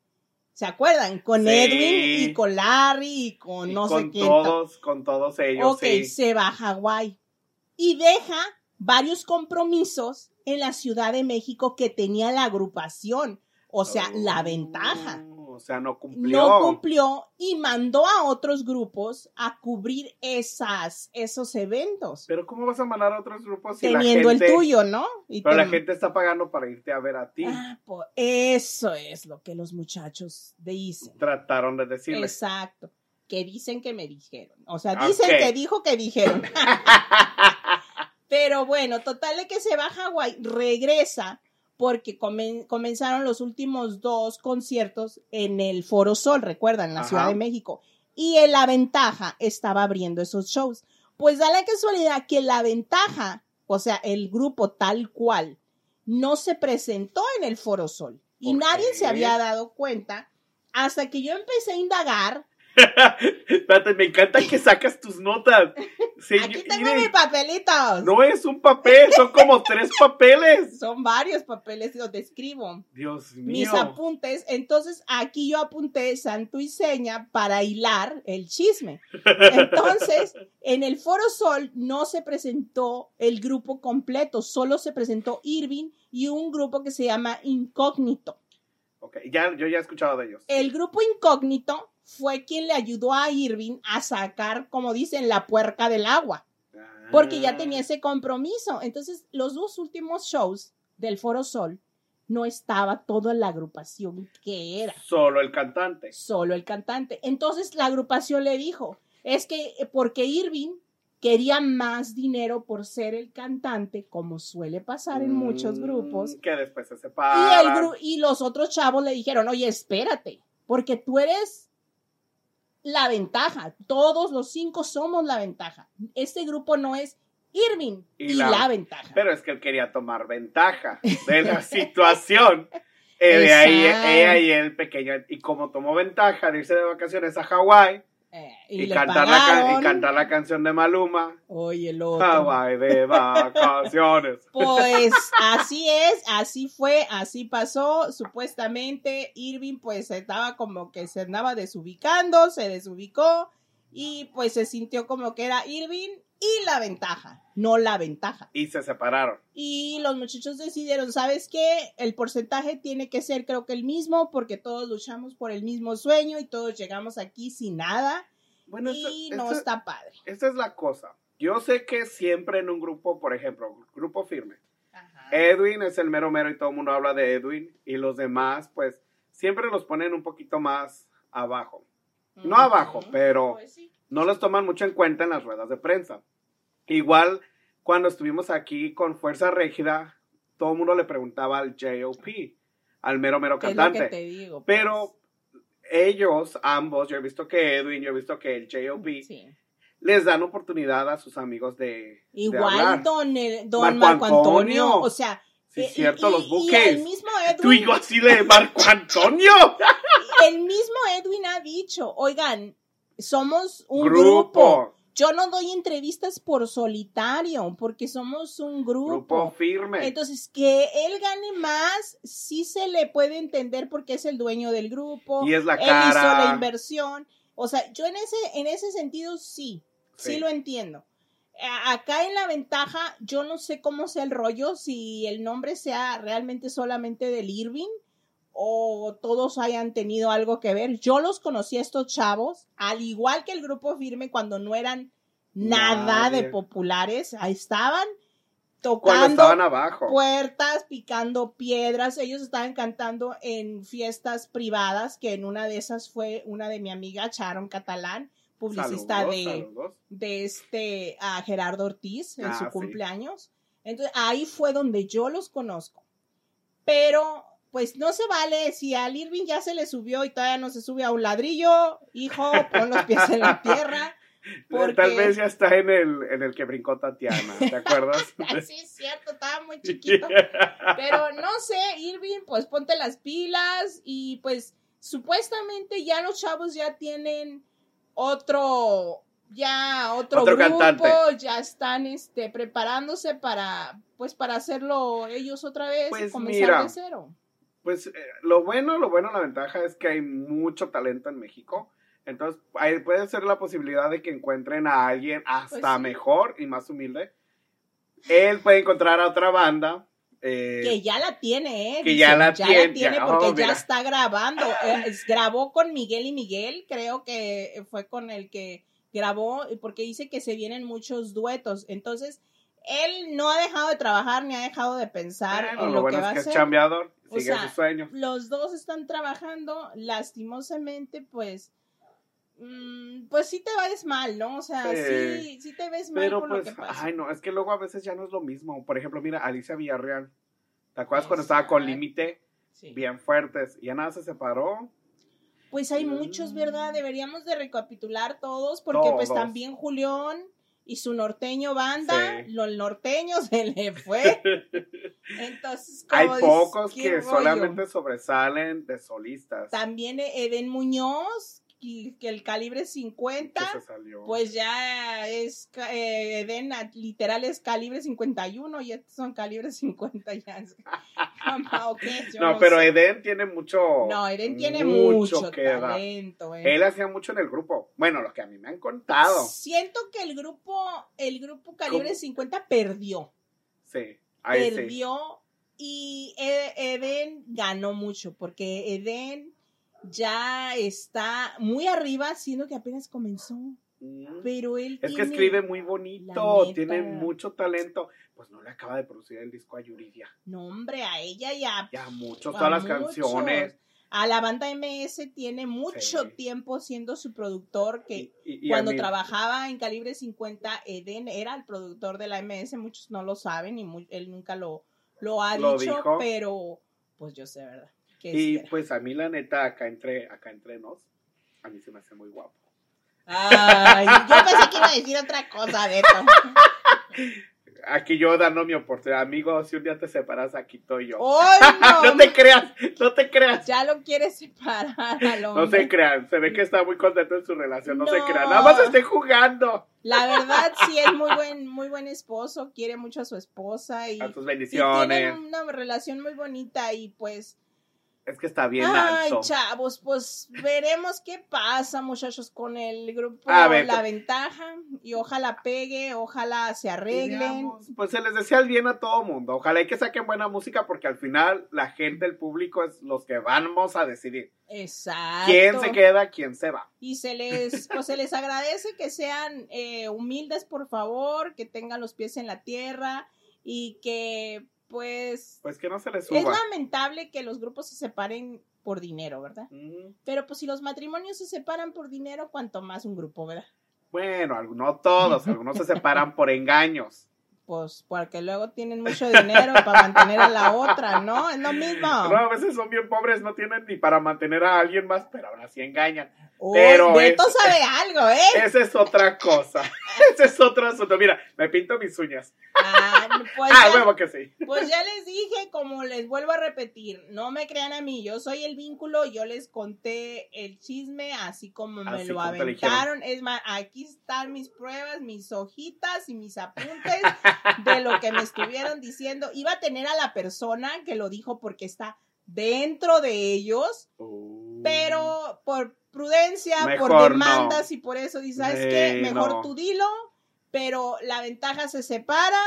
¿Se acuerdan? Con Sí. Edwin y con Larry y con Y no sé con quién. todos, con todos ellos, Ok, sí. se va a Hawái. Y deja varios compromisos en la Ciudad de México que tenía la agrupación. O sea, la Oh, ventaja. O sea, no cumplió. No cumplió y mandó a otros grupos a cubrir esas, esos eventos. Pero ¿cómo vas a mandar a otros grupos si teniendo la gente... el tuyo, ¿no? Y Pero la gente está pagando para irte a ver a ti. Ah, eso es lo que los muchachos dicen. Trataron de decirle. Exacto. Que dicen que me dijeron. O sea, dicen que dijo que dijeron. Pero bueno, total de que se va a Hawái, regresa porque comen- comenzaron los últimos dos conciertos en el Foro Sol, recuerdan, en la Ajá. Ciudad de México. Y en La Ventaja estaba abriendo esos shows. Pues da la casualidad que La Ventaja, o sea, el grupo tal cual, no se presentó en el Foro Sol. Y ¿Por nadie qué? se había dado cuenta hasta que yo empecé a indagar. Espérate, me encanta que sacas tus notas. Aquí tengo miren, mis papelitos. no es un papel, son como tres papeles. Son varios papeles, los describo. Dios mío. Mis apuntes. Entonces, aquí yo apunté santo y seña para hilar el chisme. Entonces, en el Foro Sol no se presentó el grupo completo, solo se presentó Irving y un grupo que se llama Incógnito. Ok, ya, yo ya he escuchado de ellos. El grupo Incógnito fue quien le ayudó a Irving a sacar, como dicen, la puerca del agua. porque ya Ah. tenía ese compromiso. Entonces, los dos últimos shows del Foro Sol no estaba toda la agrupación que era, Solo el cantante. solo el cantante. Entonces, la agrupación le dijo, es que eh, porque Irving quería más dinero por ser el cantante, como suele pasar en muchos Mm, grupos, Que después se y, separan. el gru- y los otros chavos le dijeron, oye, espérate, porque tú eres la ventaja. Todos los cinco somos la ventaja. Este grupo no es Irving Y y, la- la, ventaja. Pero es que él quería tomar ventaja de la situación. Eh, de ahí, Exacto. eh, ahí el pequeño. Y como tomó ventaja de irse de vacaciones a Hawái Eh, y, cantar la, y cantar la canción de Maluma, Oye, el otro. Hawái de vacaciones. Pues así es, así fue, así pasó. Supuestamente Irving pues estaba como que se andaba desubicando, se desubicó y pues se sintió como que era Irving y la ventaja, no la ventaja. Y se separaron. Y los muchachos decidieron, ¿sabes qué? El porcentaje tiene que ser creo que el mismo porque todos luchamos por el mismo sueño y todos llegamos aquí sin nada Bueno, y no está padre. esta es la cosa. Yo sé que siempre en un grupo, por ejemplo, grupo firme, Ajá. Edwin es el mero mero y todo el mundo habla de Edwin y los demás, pues, siempre los ponen un poquito más abajo. No abajo, pero Pues sí. No los toman mucho en cuenta en las ruedas de prensa. Igual, cuando estuvimos aquí con Fuerza Régida, todo el mundo le preguntaba al JOP, al mero mero ¿Qué es lo que cantante. te digo? pues? Pero ellos, ambos, yo he visto que Edwin, yo he visto que el JOP, Sí. les dan oportunidad a sus amigos de. de Igual hablar. don, eh, don Marco Antonio. Antonio. o sea. Sí, eh, cierto, y- los y buques. el mismo Tú y yo así de Marco Antonio. el mismo Edwin ha dicho, oigan, somos un Grupo. grupo. Yo no doy entrevistas por solitario, porque somos un Grupo firme. Entonces, que él gane más, sí se le puede entender porque es el dueño del grupo. Y es la él hizo la inversión. O sea, yo en ese, en ese sentido sí, sí, Sí. lo entiendo. Acá en la ventaja, yo no sé cómo sea el rollo, si el nombre sea realmente solamente del Irving o todos hayan tenido algo que ver. Yo los conocí a estos chavos, al igual que el grupo firme cuando no eran nada de populares, ahí estaban tocando abajo. puertas, picando piedras. Ellos estaban cantando en fiestas privadas, que en una de esas fue una de mi amiga Sharon Catalán, publicista Saludos, de, saludos. de este a Gerardo Ortiz en Ah, su sí. cumpleaños. Entonces ahí fue donde yo los conozco. Pero pues no se vale si al Irving ya se le subió y todavía no se sube a un ladrillo, hijo, pon los pies en la tierra. Porque... Tal vez ya está en el, en el que brincó Tatiana, ¿te acuerdas? Sí, es cierto, estaba muy chiquito. Pero no sé, Irving, pues ponte las pilas y pues supuestamente ya los chavos ya tienen otro, ya otro, Otro grupo, cantante. ya están este, preparándose para, pues para hacerlo ellos otra vez, Pues comenzar mira. de cero. Pues eh, lo bueno, lo bueno, la ventaja es que hay mucho talento en México. Entonces, ahí puede ser la posibilidad de que encuentren a alguien hasta Pues sí. mejor y más humilde. Él puede encontrar a otra banda. eh, Que ya la tiene, ¿eh? que ya la tiene, tiene ya- porque oh, ya mira. está grabando. Eh, grabó con Miguel y Miguel, creo que fue con el que grabó, porque dice que se vienen muchos duetos. Entonces, él no ha dejado de trabajar ni ha dejado de pensar en lo lo, bueno que va es que a es chambeador, O sigue sea, sus sueños. Los dos están trabajando, lastimosamente, pues. mm, Pues sí te ves mal, ¿no? O sea, Sí. sí, sí te ves mal Pero por pues, lo que pasa. ay no, es que luego a veces ya no es lo mismo. Por ejemplo, mira, Alicia Villarreal. ¿Te acuerdas cuando estaba con. Límite? Sí. Bien fuertes. Y ya nada se separó. Pues hay Mm. muchos, ¿verdad? Deberíamos de recapitular todos, porque pues también Julián y su norteño banda, Sí. lo el norteño se le fue. Entonces, como Hay dices, pocos ¿qué que rollo? solamente sobresalen de solistas. También Eden Muñoz, que el calibre 50, que se salió. pues ya es, eh, Eden a- literal es calibre 51 y estos son calibre 50 ya. no, pero sé. Eden tiene mucho. No, Eden tiene mucho, dar. talento. eh. Él hacía mucho en el grupo. Bueno, lo que a mí me han contado. Siento que el grupo, el grupo calibre ¿Cómo? 50 perdió. sí. perdió y E- Eden ganó mucho porque Eden ya está muy arriba, siendo que apenas comenzó. Mm. Pero él Es que escribe muy bonito, tiene mucho talento. Pues no le acaba de producir el disco a Yuridia. No, hombre, a ella ya. Ya muchos, a todas las canciones. A la banda MS tiene mucho Sí. tiempo siendo su productor, que Y- y- y a cuando mí- trabajaba en Calibre 50, Eden era el productor de la MS, muchos no lo saben y él nunca lo, lo ha Lo dicho, dijo. pero pues yo sé, ¿verdad? Y pues a mí la neta, acá entre, acá entre nos, a mí se me hace muy guapo. Ay, yo pensé que iba a decir otra cosa, Beto. Aquí yo dando mi oportunidad. Amigo, si un día te separas, aquí estoy yo. ¡Ay, no! no te creas, no te creas. Ya lo quieres separar al No hombre. se crean, se ve que está muy contento en su relación, no, se No. crean. Nada más estoy jugando. La verdad, sí es muy buen, muy buen esposo, quiere mucho a su esposa y, A tus y bendiciones. tienen una relación muy bonita y pues Es que está bien Ay, alto. chavos, pues veremos qué pasa, muchachos, con el grupo A ver, La Ventaja. Y ojalá pegue, ojalá se arreglen. Digamos, Pues se les desea el bien a todo mundo. Ojalá y que saquen buena música porque al final la gente, el público es los que vamos a decidir. Exacto. ¿Quién se queda, quién se va? Y se les, pues se les agradece que sean eh, humildes, por favor, que tengan los pies en la tierra y que, pues, Pues que no se les es suba. lamentable que los grupos se separen por dinero, ¿verdad? Mm, Pero pues si los matrimonios se separan por dinero, cuanto más un grupo, ¿verdad? Bueno, no todos, algunos se separan por engaños. Pues porque luego tienen mucho dinero para mantener a la otra, ¿no? Es lo mismo. No, a veces son bien pobres, no tienen ni para mantener a alguien más, pero aún así engañan. Uy, Pero Beto es- sabe algo, ¿eh? Esa es otra cosa. Ese es otro asunto. Mira, me pinto mis uñas. Ah, pues, Ah, ya, huevo que sí. pues ya les dije, como les vuelvo a repetir, no me crean a mí, yo soy el vínculo, yo les conté el chisme así como me lo como aventaron. Es más, aquí están mis pruebas, mis hojitas y mis apuntes de lo que me estuvieron diciendo. Iba a tener a la persona que lo dijo porque está dentro de ellos, Uh. pero por prudencia, por demandas no. y por eso dices, ¿sabes Eh, qué? Mejor no. tú dilo, pero la ventaja se separa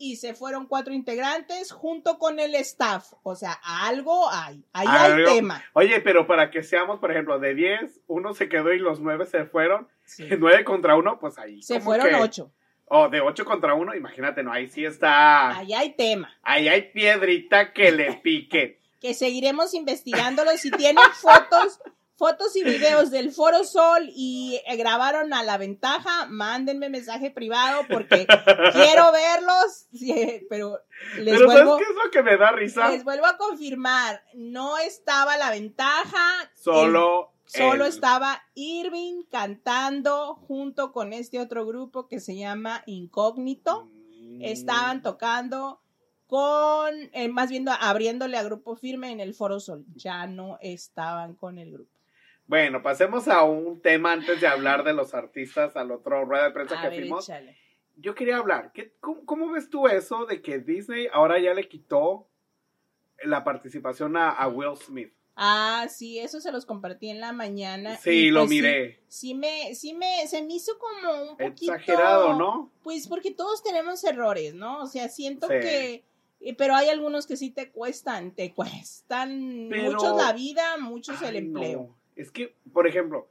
y se fueron cuatro integrantes junto con el staff. O sea, algo hay, ahí hay tema. Oye, pero para que seamos, por ejemplo, de 10, uno se quedó y los 9 se fueron. Sí. 9 contra 1, pues ahí. Se fueron que- ocho. O de 8 contra 1, imagínate, no, ahí sí está. Ahí hay tema. Ahí hay piedrita que le pique. Que seguiremos investigándolo. Si tienen fotos, fotos y videos del Foro Sol y eh, grabaron a la ventaja, mándenme mensaje privado porque quiero verlos. Pero les pero vuelvo. ¿sabes qué es lo que me da risa? Les vuelvo a confirmar, no estaba la ventaja. Solo. el- solo estaba Irving cantando junto con este otro grupo que se llama Incógnito. Mm. Estaban tocando con, eh, más bien abriéndole a Grupo Firme en el Foro Sol. Ya no estaban con el grupo. Bueno, pasemos a un tema antes de hablar de los artistas al otro rueda de prensa A que ver, fuimos. échale. Yo quería hablar. ¿qué- cómo, cómo ves tú eso de que Disney ahora ya le quitó la participación a, a Will Smith? Ah, sí, eso se los compartí en la mañana. Sí, y, lo pues, miré. Sí, me, sí me, se me hizo como un poquito... Exagerado, ¿no? Pues porque todos tenemos errores, ¿no? O sea, siento Sí. que... eh, Pero hay algunos que sí te cuestan, te cuestan Pero- muchos la vida, muchos el empleo. no. Es que, por ejemplo,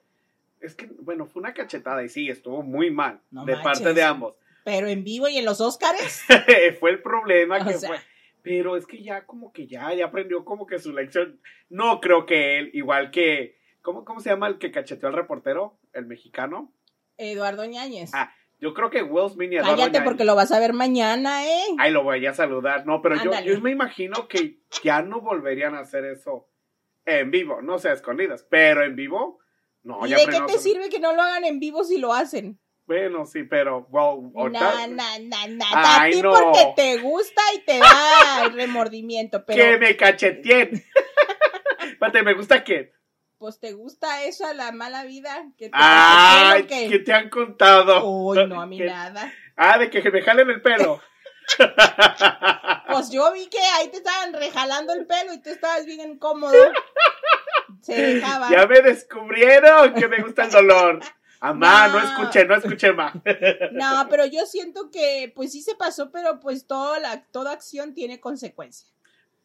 es que, bueno, fue una cachetada y sí, estuvo muy mal No de manches. parte de ambos. Pero en vivo y en los Óscares, fue el problema O que sea. fue. Pero es que ya como que ya, ya aprendió como que su lección. No creo que él, igual que, ¿cómo, cómo se llama el que cacheteó al reportero? El mexicano. Eduardo Ñáñez. Ah, Yo creo que Will Smith y Eduardo Cállate Ñañez- porque lo vas a ver mañana, ¿eh? Ay, lo voy a saludar. No, pero yo, yo me imagino que ya no volverían a hacer eso en vivo. No sé, a escondidas. Pero en vivo, no, ¿Y ya de qué te sirve que no lo hagan en vivo si lo hacen? Bueno, sí, pero, wow, Na, na, na, na. Ay, a ti no. porque te gusta y te da el remordimiento, que pero me cacheteen. Espérate, me gusta que. pues te gusta eso a la mala vida que te Ay, que ¿qué te han contado? Uy, no, a mí Que- nada. Ah, de que me jalen el pelo. Pues yo vi que ahí te estaban rejalando el pelo y tú estabas bien incómodo. Se dejaba. ya me descubrieron que me gusta el dolor. Amá, no, No. escuché, no escuché más. No, pero yo siento que pues sí se pasó, pero pues toda la toda acción tiene consecuencias.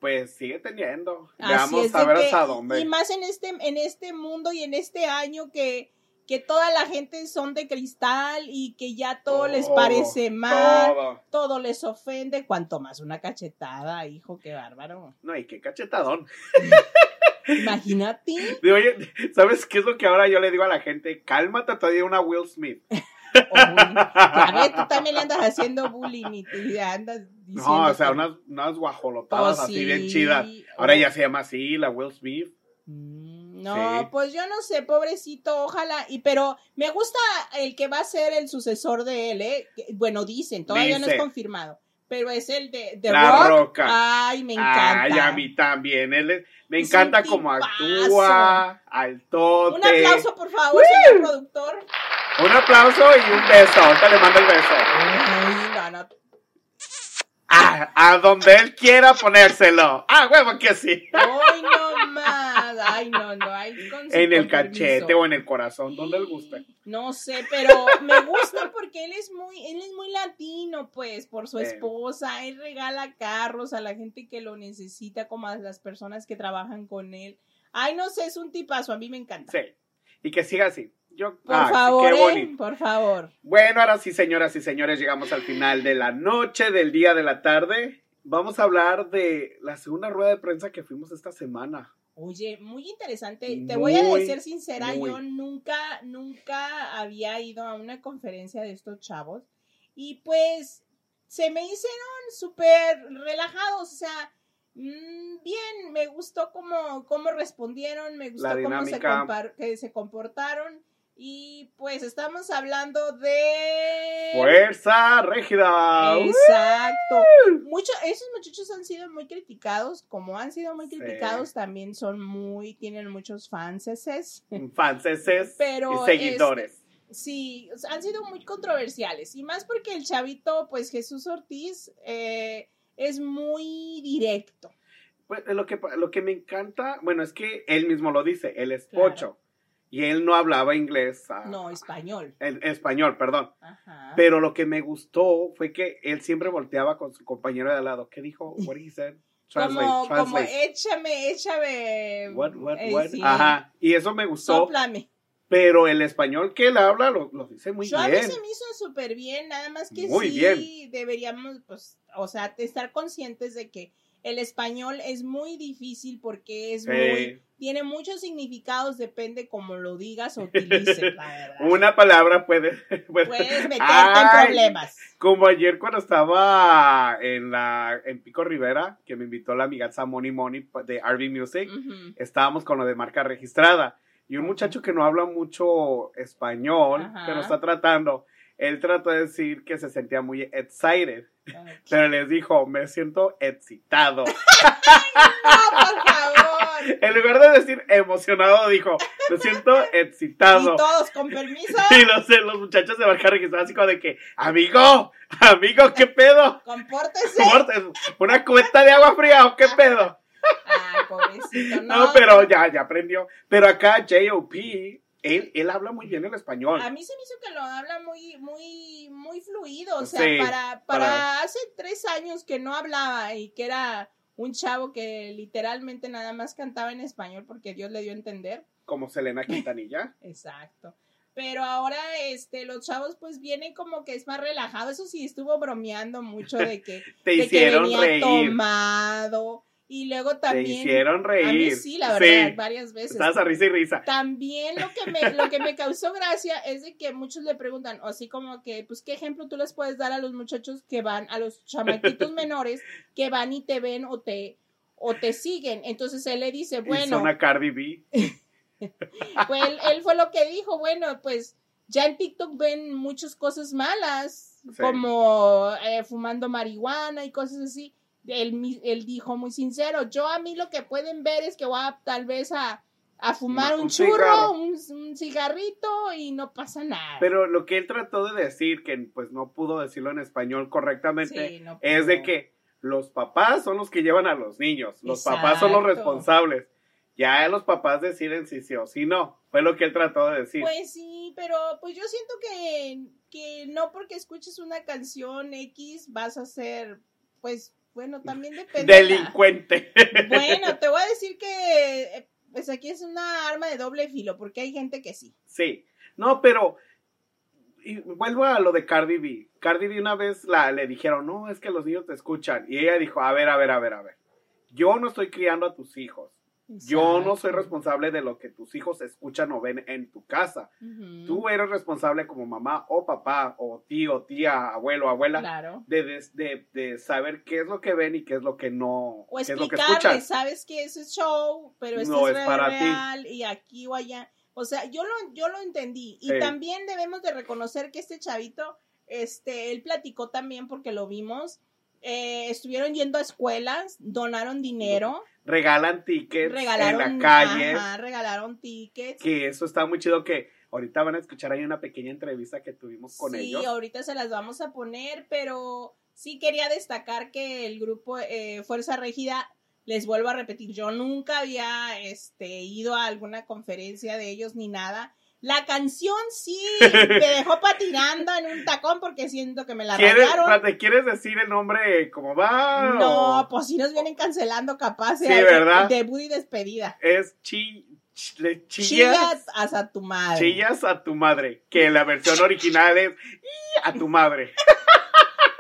Pues sigue teniendo. Así Veamos es a ver que- hasta dónde. Y más en este, en este mundo y en este año que, que toda la gente son de cristal y que ya todo les parece mal, todo. todo. les ofende, cuanto más una cachetada, hijo, qué bárbaro. No, y qué cachetadón. Imagínate. Digo, Oye, ¿sabes qué es lo que ahora yo le digo a la gente? Cálmate todavía una Will Smith. A ver, tú también le andas haciendo bullying y te andas diciendo. No, o sea, unas, unas guajolotadas Oh, así sí. bien chidas. Ahora Oh. ya se llama así, la Will Smith. Mm, No, Sí. pues yo no sé, pobrecito, ojalá. Y pero me gusta el que va a ser el sucesor de él, ¿eh? Bueno, dicen, todavía no es confirmado. Pero es el de, de La Rock. Roca. Ay, me encanta. Ay, a mí también. Él es- me Es encanta cómo actúa, al tote. Un aplauso, por favor, señor productor. Un aplauso y un beso. Ahorita le mando el beso. Ay, no, no. Ah, a donde él quiera ponérselo. Ah, huevo que sí. Ay, no más. Ay, no, no. Ay, con su En el cachete o en el corazón, donde él guste. No sé, pero me gusta porque él es muy, él es muy latino, pues, por su esposa. Él regala carros a la gente que lo necesita, como a las personas que trabajan con él. Ay, no sé, es un tipazo, a mí me encanta. Sí. Y que siga así. Yo, Por ah, favor, qué ¿eh? bonito. por favor. Bueno, ahora sí, señoras y señores, llegamos al final de la noche, del día de la tarde. Vamos a hablar de la segunda rueda de prensa que fuimos esta semana. Oye, muy interesante. Te voy a Muy, ser sincera, muy. yo nunca, nunca había ido a una conferencia de estos chavos y pues se me hicieron súper relajados, o sea, mm, bien, me, gustó cómo, cómo respondieron, me gustó cómo se, que se comportaron. Y pues estamos hablando de... Fuerza Régida. Exacto. Mucho, esos muchachos han sido muy criticados, como han sido muy Sí. criticados, también son muy, tienen muchos fanses. Franceses Pero, y seguidores. Sí, han sido muy controversiales. Y más porque el chavito, pues Jesús Ortiz, eh, es muy directo. Pues, lo, que, lo que me encanta, bueno, es que él mismo lo dice, él es Claro. pocho. Y él no hablaba inglés, ah, No, español. en español, perdón. Ajá. Pero lo que me gustó fue que él siempre volteaba con su compañero de al lado. ¿Qué dijo? What he said? Translate, como, como translate. échame, échame. What, what, eh, what? sí. Ajá. Y eso me gustó. Sóplame. Pero el español que él habla lo, lo dice muy Yo a mí bien. se me hizo súper bien, nada más que Muy sí bien. deberíamos, pues, o sea, estar conscientes de que el español es muy difícil porque es muy, tiene muchos significados, depende cómo lo digas o utilices, la verdad. Una palabra puede. puede- Puedes meterte Ay, en problemas. Como ayer cuando estaba en la en Pico Rivera, que me invitó la amiga Moni Moni de RV Music, Ujú. estábamos con lo de marca registrada. Y un muchacho que no habla mucho español, Ajá. pero está tratando, él trató de decir que se sentía muy excited, Ok. pero les dijo, me siento excitado. No, por favor. en lugar de decir emocionado, dijo, me siento excitado. Y todos con permiso, Y los, los muchachos de marca registrada así como de que, amigo, amigo, ¿qué pedo? compórtese. Muerte, ¿Una cubeta de agua fría o qué pedo? Ay, pobrecito, No, no. pero ya, ya aprendió. Pero acá J.O.P., él, él habla muy bien el español. A mí se me hizo que lo habla muy, muy, muy fluido. O sea, Sí, para, para, para- hace tres años que no hablaba y que era un chavo que literalmente nada más cantaba en español porque Dios le dio a entender. Como Selena Quintanilla. Exacto. Pero ahora, este, los chavos pues vienen como que es más relajado. Eso sí, estuvo bromeando mucho de que, Te de que hicieron venía reír. tomado. Y luego Te también. hicieron reír. A mí sí, la verdad, Sí. varias veces. Estabas a risa y risa. También lo que me, lo que me causó gracia es de que muchos le preguntan, o así como que, pues, ¿qué ejemplo tú les puedes dar a los muchachos que van, a los chamaquitos menores que van y te ven o te, o te siguen? Entonces él le dice, bueno, son a Cardi B. pues él, él fue lo que dijo, bueno, pues ya en TikTok ven muchas cosas malas, Sí. como eh, fumando marihuana y cosas así. Él, él dijo muy sincero, yo a mí lo que pueden ver es que voy a tal vez a, a fumar Un churro, un, un cigarrito y no pasa nada. Pero lo que él trató de decir, que pues no pudo decirlo en español correctamente, Sí, no es de que los papás son los que llevan a los niños. Los papás son los responsables. Ya los papás deciden si sí o si no. Fue lo que él trató de decir. Pues sí, pero pues yo siento que, que no porque escuches una canción X vas a ser, pues bueno, también depende. la- Delincuente. Bueno, te voy a decir que eh, pues aquí es una arma de doble filo, porque hay gente que sí. Sí. No, pero y vuelvo a lo de Cardi B. Cardi B una vez la, le dijeron, no, es que los niños te escuchan. Y ella dijo, a ver, a ver, a ver, a ver. Yo no estoy criando a tus hijos. Yo no soy responsable de lo que tus hijos escuchan o ven en tu casa. Tú eres responsable como mamá o papá o tío, tía, abuelo, abuela, Claro. de, de, de- saber qué es lo que ven y qué es lo que no, O qué es lo que escuchan. sabes que eso es show, pero esto No es, es para ti. real y aquí o allá. O sea, yo lo, yo lo entendí. Y Sí. también debemos de reconocer que este chavito, este, él platicó también porque lo vimos. Eh, estuvieron yendo a escuelas, donaron dinero, Regalan tickets regalaron, en la calle. ajá, regalaron tickets. Que eso está muy chido que ahorita van a escuchar ahí una pequeña entrevista que tuvimos con sí, ellos. ahorita se las vamos a poner, pero sí quería destacar que el grupo eh, Fuerza Régida, les vuelvo a repetir, yo nunca había este, ido a alguna conferencia de ellos ni nada. La canción sí me dejó patinando en un tacón porque siento que me la ¿Quieres, rayaron. espérate, ¿Quieres decir el nombre cómo va? No, o pues si nos vienen cancelando capaz. Sí, ¿verdad? Debut y despedida. Es chi, le- Chillas chillas, hasta tu madre. chillas a tu madre. Que la versión original es "Y a tu madre.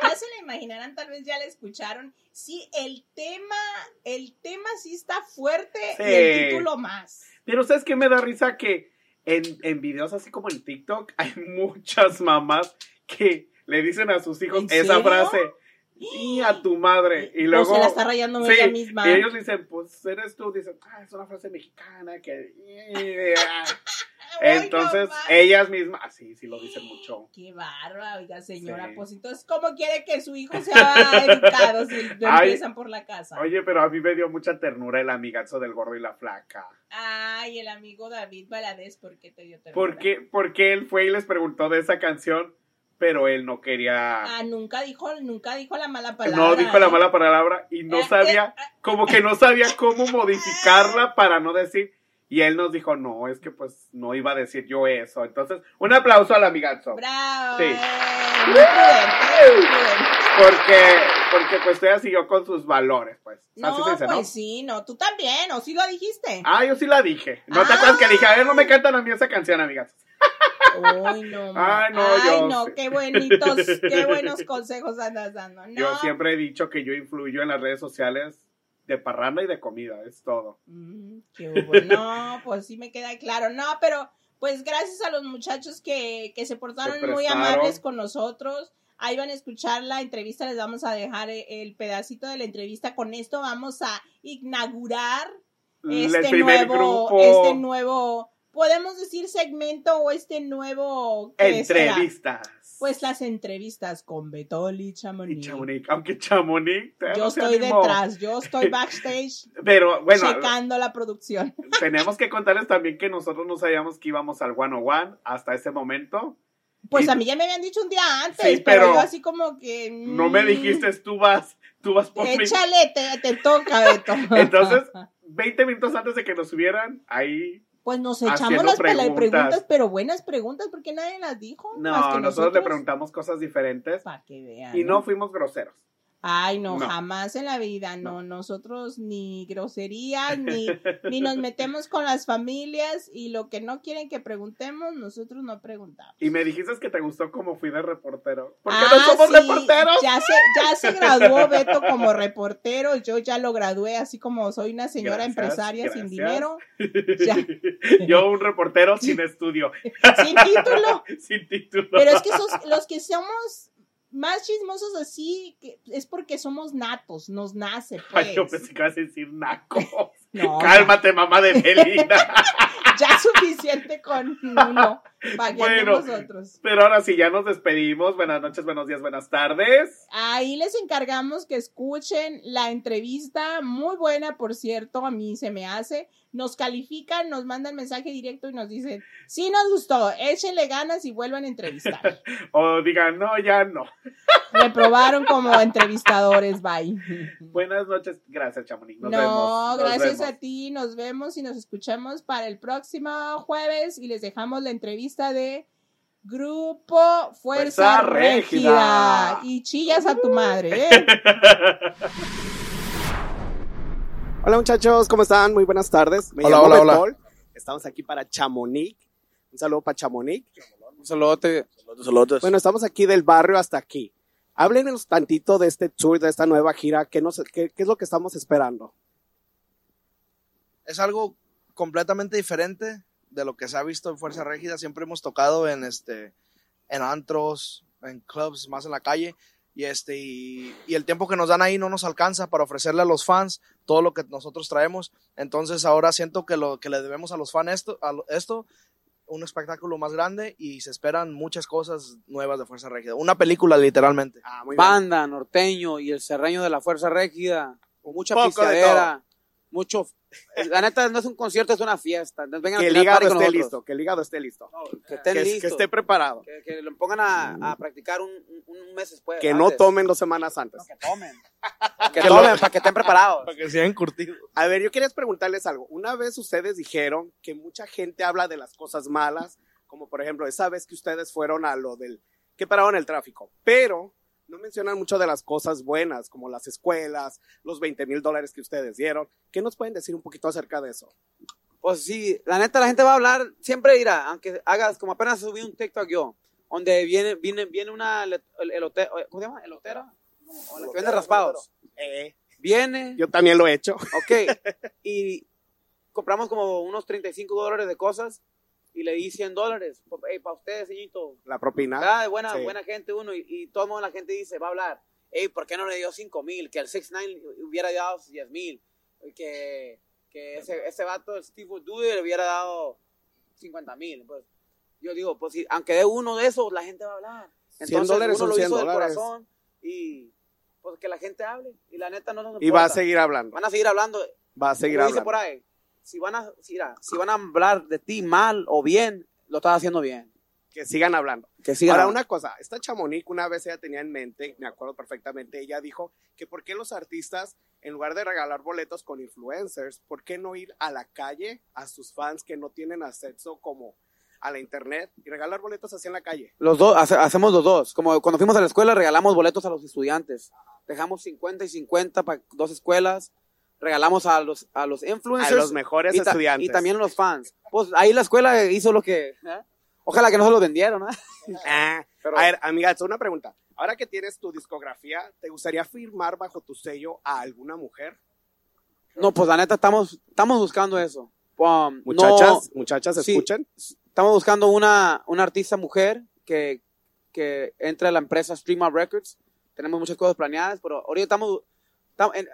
Ya se la imaginarán, tal vez ya la escucharon. Sí, el tema, el tema sí está fuerte y el título más. Pero ¿sabes qué me da risa? Que en, en videos así como en TikTok hay muchas mamás que le dicen a sus hijos ¿En esa serio? frase. Y a tu madre. Y luego. se la está rayando Sí, ella misma. Y ellos dicen, pues eres tú. Dicen, ah, es una frase mexicana que. Entonces, no, ellas mismas. Ah, sí, sí lo dicen mucho. Qué barba, oiga, señora. Sí. Pues entonces, ¿cómo quiere que su hijo sea educado si no Ay. empiezan por la casa? Oye, pero a mí me dio mucha ternura el amigazo del gordo y la flaca. Ay, el amigo David Valadez, ¿por qué te dio ternura? Porque, porque él fue y les preguntó de esa canción, pero él no quería. Ah, nunca dijo, nunca dijo la mala palabra. no dijo la ¿eh? mala palabra y no Eh, sabía, eh, como que no sabía cómo modificarla para no decir. Y él nos dijo, no, es que pues no iba a decir yo eso. Entonces, un aplauso al amigazo. Bravo. Sí. muy muy prudente. Porque, porque pues ella siguió con sus valores, pues. No, Así se dice, pues ¿no? sí, no, tú también, o sí lo dijiste. Ah, yo sí la dije. ¿No te Ah. acuerdas que dije, a ver, no me cantan a mí esa canción, amigas? Ay, no. Ay, no, Ay, yo no, qué bonitos, qué buenos consejos andas dando. No, Yo siempre he dicho que yo influyo en las redes sociales de parranda y de comida, es todo. Mm, qué. No, pues sí me queda claro. No, pero pues gracias a los muchachos que, que se portaron Se muy amables con nosotros. Ahí van a escuchar la entrevista, les vamos a dejar eh, el pedacito de la entrevista. Con esto vamos a inaugurar este nuevo, grupo este nuevo, podemos decir segmento o este nuevo ¿qué será? Pues las entrevistas con Betoli y Chamonix. Y Chamonix, aunque Chamonix Yo estoy animó. detrás, yo estoy backstage Pero bueno, checando la producción. tenemos que contarles también que nosotros no sabíamos que íbamos al One One hasta ese momento. Pues Y- a mí ya me habían dicho un día antes, Sí, pero, pero yo así como que... No me mm, dijiste, tú vas, tú vas por mí. Échale, te, te toca, Beto. Entonces, 20 minutos antes de que nos subieran, ahí. Pues nos echamos las preguntas. preguntas. pero buenas preguntas, porque nadie las dijo. más No, nosotros le preguntamos cosas diferentes Para que vean. y no fuimos groseros. Ay, no, No. jamás en la vida, no. Nosotros ni groserías, ni, ni nos metemos con las familias y lo que no quieren que preguntemos, nosotros no preguntamos. Y me dijiste que te gustó como fui de reportero. ¿Por qué Ah, no somos sí, reporteros? Ya se, ya se graduó Beto como reportero, yo ya lo gradué así como soy una señora Gracias, empresaria sin dinero, ya. Yo, un reportero sin estudio, sin título. sin título. Pero es que esos- los que somos más chismosos así que es porque somos natos, nos nace pues. Ay, yo pensé que ibas a decir naco. No, Cálmate, mamá de Belinda. ya suficiente con uno Bueno. nosotros. Pero ahora sí, ya nos despedimos. Buenas noches, buenos días, buenas tardes. Ahí les encargamos que escuchen la entrevista, muy buena, por cierto, a mí se me hace. Nos califican, nos mandan mensaje directo y nos dicen, sí nos gustó, échenle ganas y vuelvan a entrevistar. O digan, no, ya no. Reprobaron como entrevistadores, bye. Buenas noches. Gracias, Chamonix. Nos no, vemos. Nos gracias vemos. a ti, nos vemos y nos escuchamos para el próximo jueves y les dejamos la entrevista de Grupo Fuerza, Fuerza. Régida. Y chillas a tu madre, ¿eh? Hola muchachos, ¿cómo están? Muy buenas tardes. Me Hola, llamo hola, hola. Estamos aquí para Chamonix. Un saludo para Chamonix. Un saludote. Saludos, saludos. Bueno, estamos aquí del barrio hasta aquí. Háblenos tantito de este tour, de esta nueva gira. ¿Qué, nos, qué, qué es lo que estamos esperando? es algo completamente diferente de lo que se ha visto en Fuerza Régida. Siempre hemos tocado en este en antros, en clubs, más en la calle. Y este y, y el tiempo que nos dan ahí no nos alcanza para ofrecerle a los fans todo lo que nosotros traemos. Entonces ahora siento que lo que le debemos a los fans esto, a lo- esto un espectáculo más grande y se esperan muchas cosas nuevas de Fuerza Régida. Una película literalmente. Ah, muy bien. banda, norteño y el serreño de la Fuerza Régida, con mucha pisteadera, mucho... La neta no es un concierto, es una fiesta. Entonces vengan Que el hígado esté listo, que el hígado esté listo. Que estén Que, listos. que esté preparado. Que, que lo pongan a, a practicar un, un- mes después. Que no tomen dos semanas antes. Que tomen. que tomen para que estén preparados. Para que sean curtidos. A ver, yo quería preguntarles algo. Una vez ustedes dijeron que mucha gente habla de las cosas malas, como por ejemplo esa vez que ustedes fueron a lo del que pararon el tráfico, pero no mencionan mucho de las cosas buenas, como las escuelas, los 20 mil dólares que ustedes dieron. ¿Qué nos pueden decir un poquito acerca de eso? Pues sí, la neta la gente va a hablar, siempre irá, aunque hagas, como apenas subí un TikTok yo, donde viene, viene, viene una, el, elote- ¿cómo se llama? ¿Elotera? O la que vende raspados. Eh, Viene, yo también lo he hecho. ok, y compramos como unos 35 dólares de cosas y le di 100 dólares. para ustedes, señorito. La propina. Ah, buena, Sí. buena gente uno y, y todo el mundo la gente dice, va a hablar. Ey, ¿por qué no le dio 5 mil? Que el 6 9 hubiera dado 10 mil. Que, que ese, ese vato, Steve Dude, le hubiera dado 50 mil. Pues, yo digo, pues si, aunque dé uno de esos, la gente va a hablar. 100 dólares uno son lo 100 hizo del dólares. corazón y pues que la gente hable. Y la neta no nos Y va a importa. seguir hablando. Van a seguir hablando. Va a seguir Como dice hablando. por ahí, si van a, mira, si van a hablar de ti mal o bien, lo estás haciendo bien. Que sigan hablando. Que sigan Ahora, hablando. una cosa, esta Chamonix una vez ella tenía en mente, me acuerdo perfectamente, ella dijo que por qué los artistas, en lugar de regalar boletos con influencers, por qué no ir a la calle a sus fans que no tienen acceso como a la internet y regalar boletos así en la calle. Los dos, hace- hacemos los dos. Como cuando fuimos a la escuela, regalamos boletos a los estudiantes. Dejamos 50 y 50 para dos escuelas. Regalamos a los, a los influencers. A los mejores y estudiantes. Y también a los fans. Pues ahí la escuela hizo lo que... ¿eh? Ojalá que no se lo vendieron, ¿eh? Ah, Pero- a ver, amiga, una pregunta. Ahora que tienes tu discografía, ¿te gustaría firmar bajo tu sello a alguna mujer? No, pues la neta estamos, estamos buscando eso. Um, Muchachas, no- muchachas, Sí. escuchen. estamos buscando una, una artista mujer que, que entre a la empresa Streamer Records. Tenemos muchas cosas planeadas, pero ahorita estamos... en-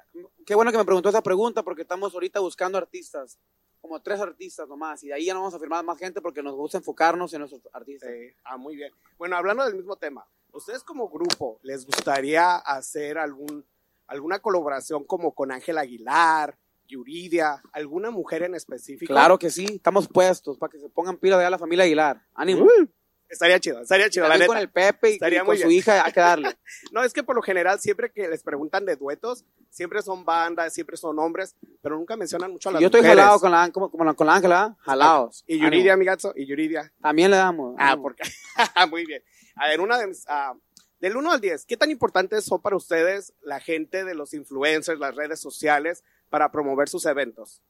qué bueno que me preguntó esa pregunta porque estamos ahorita buscando artistas, como tres artistas nomás, y de ahí ya no vamos a firmar más gente porque nos gusta enfocarnos en nuestros artistas. Ah, muy bien. Bueno, hablando del mismo tema, ¿ustedes como grupo les gustaría hacer algún, alguna colaboración como con Ángel Aguilar, Yuridia, alguna mujer en específico? Claro que sí, estamos puestos para que se pongan pilas de a la familia Aguilar. Ánimo. Uh, estaría chido, estaría chido, la neta. con el Pepe y, Estaría y con muy su bien. hija hay que darle. No, es que por lo general, siempre que les preguntan de duetos, siempre son bandas, siempre son hombres, pero nunca mencionan mucho a las Yo estoy mujeres. jalado con la, como, como la- con la Ángela, jalados. Y Yuridia, Ánimo. amigazo, y Yuridia. También le damos. Ah, ánimo. porque. Muy bien. A ver, una de mis. ah, del 1 al 10, ¿qué tan importantes son para ustedes la gente de los influencers, las redes sociales, para promover sus eventos?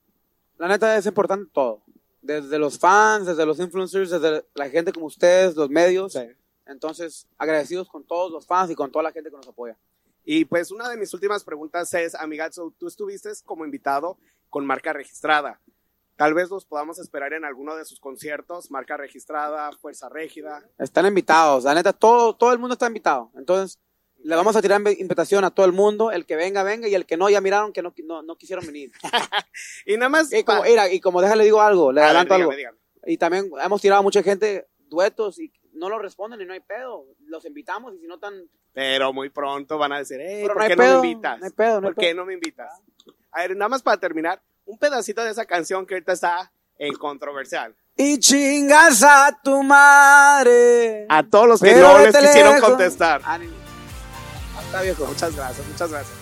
La neta es importante todo. Desde los fans, desde los influencers, desde la gente como ustedes, los medios. Entonces, agradecidos con todos los fans y con toda la gente que nos apoya. Y pues una de mis últimas preguntas es, amigazo, tú estuviste como invitado con marca registrada. Tal vez los podamos esperar en alguno de sus conciertos, marca registrada, fuerza régida. Están invitados. La neta, todo, todo el mundo está invitado. Entonces, le vamos a tirar invi- invitación a todo el mundo. El que venga, venga. Y el que no, ya miraron que no, no, no quisieron venir. Y nada más. y, como, mira, y como déjale digo algo, le ver, adelanto dígame, algo. dígame. Y también hemos tirado a mucha gente duetos y no lo responden y no hay pedo. Los invitamos y si no están... Pero muy pronto van a decir, hey, ¿por no qué pedo, no me invitas? no hay pedo, no hay ¿Por qué pedo. no me invitas? A ver, nada más para terminar, un pedacito de esa canción que ahorita está en controversial. Y chingas a tu madre. A todos los que no les quisieron contestar. Ánimo. Hasta viejo. Muchas gracias, muchas gracias.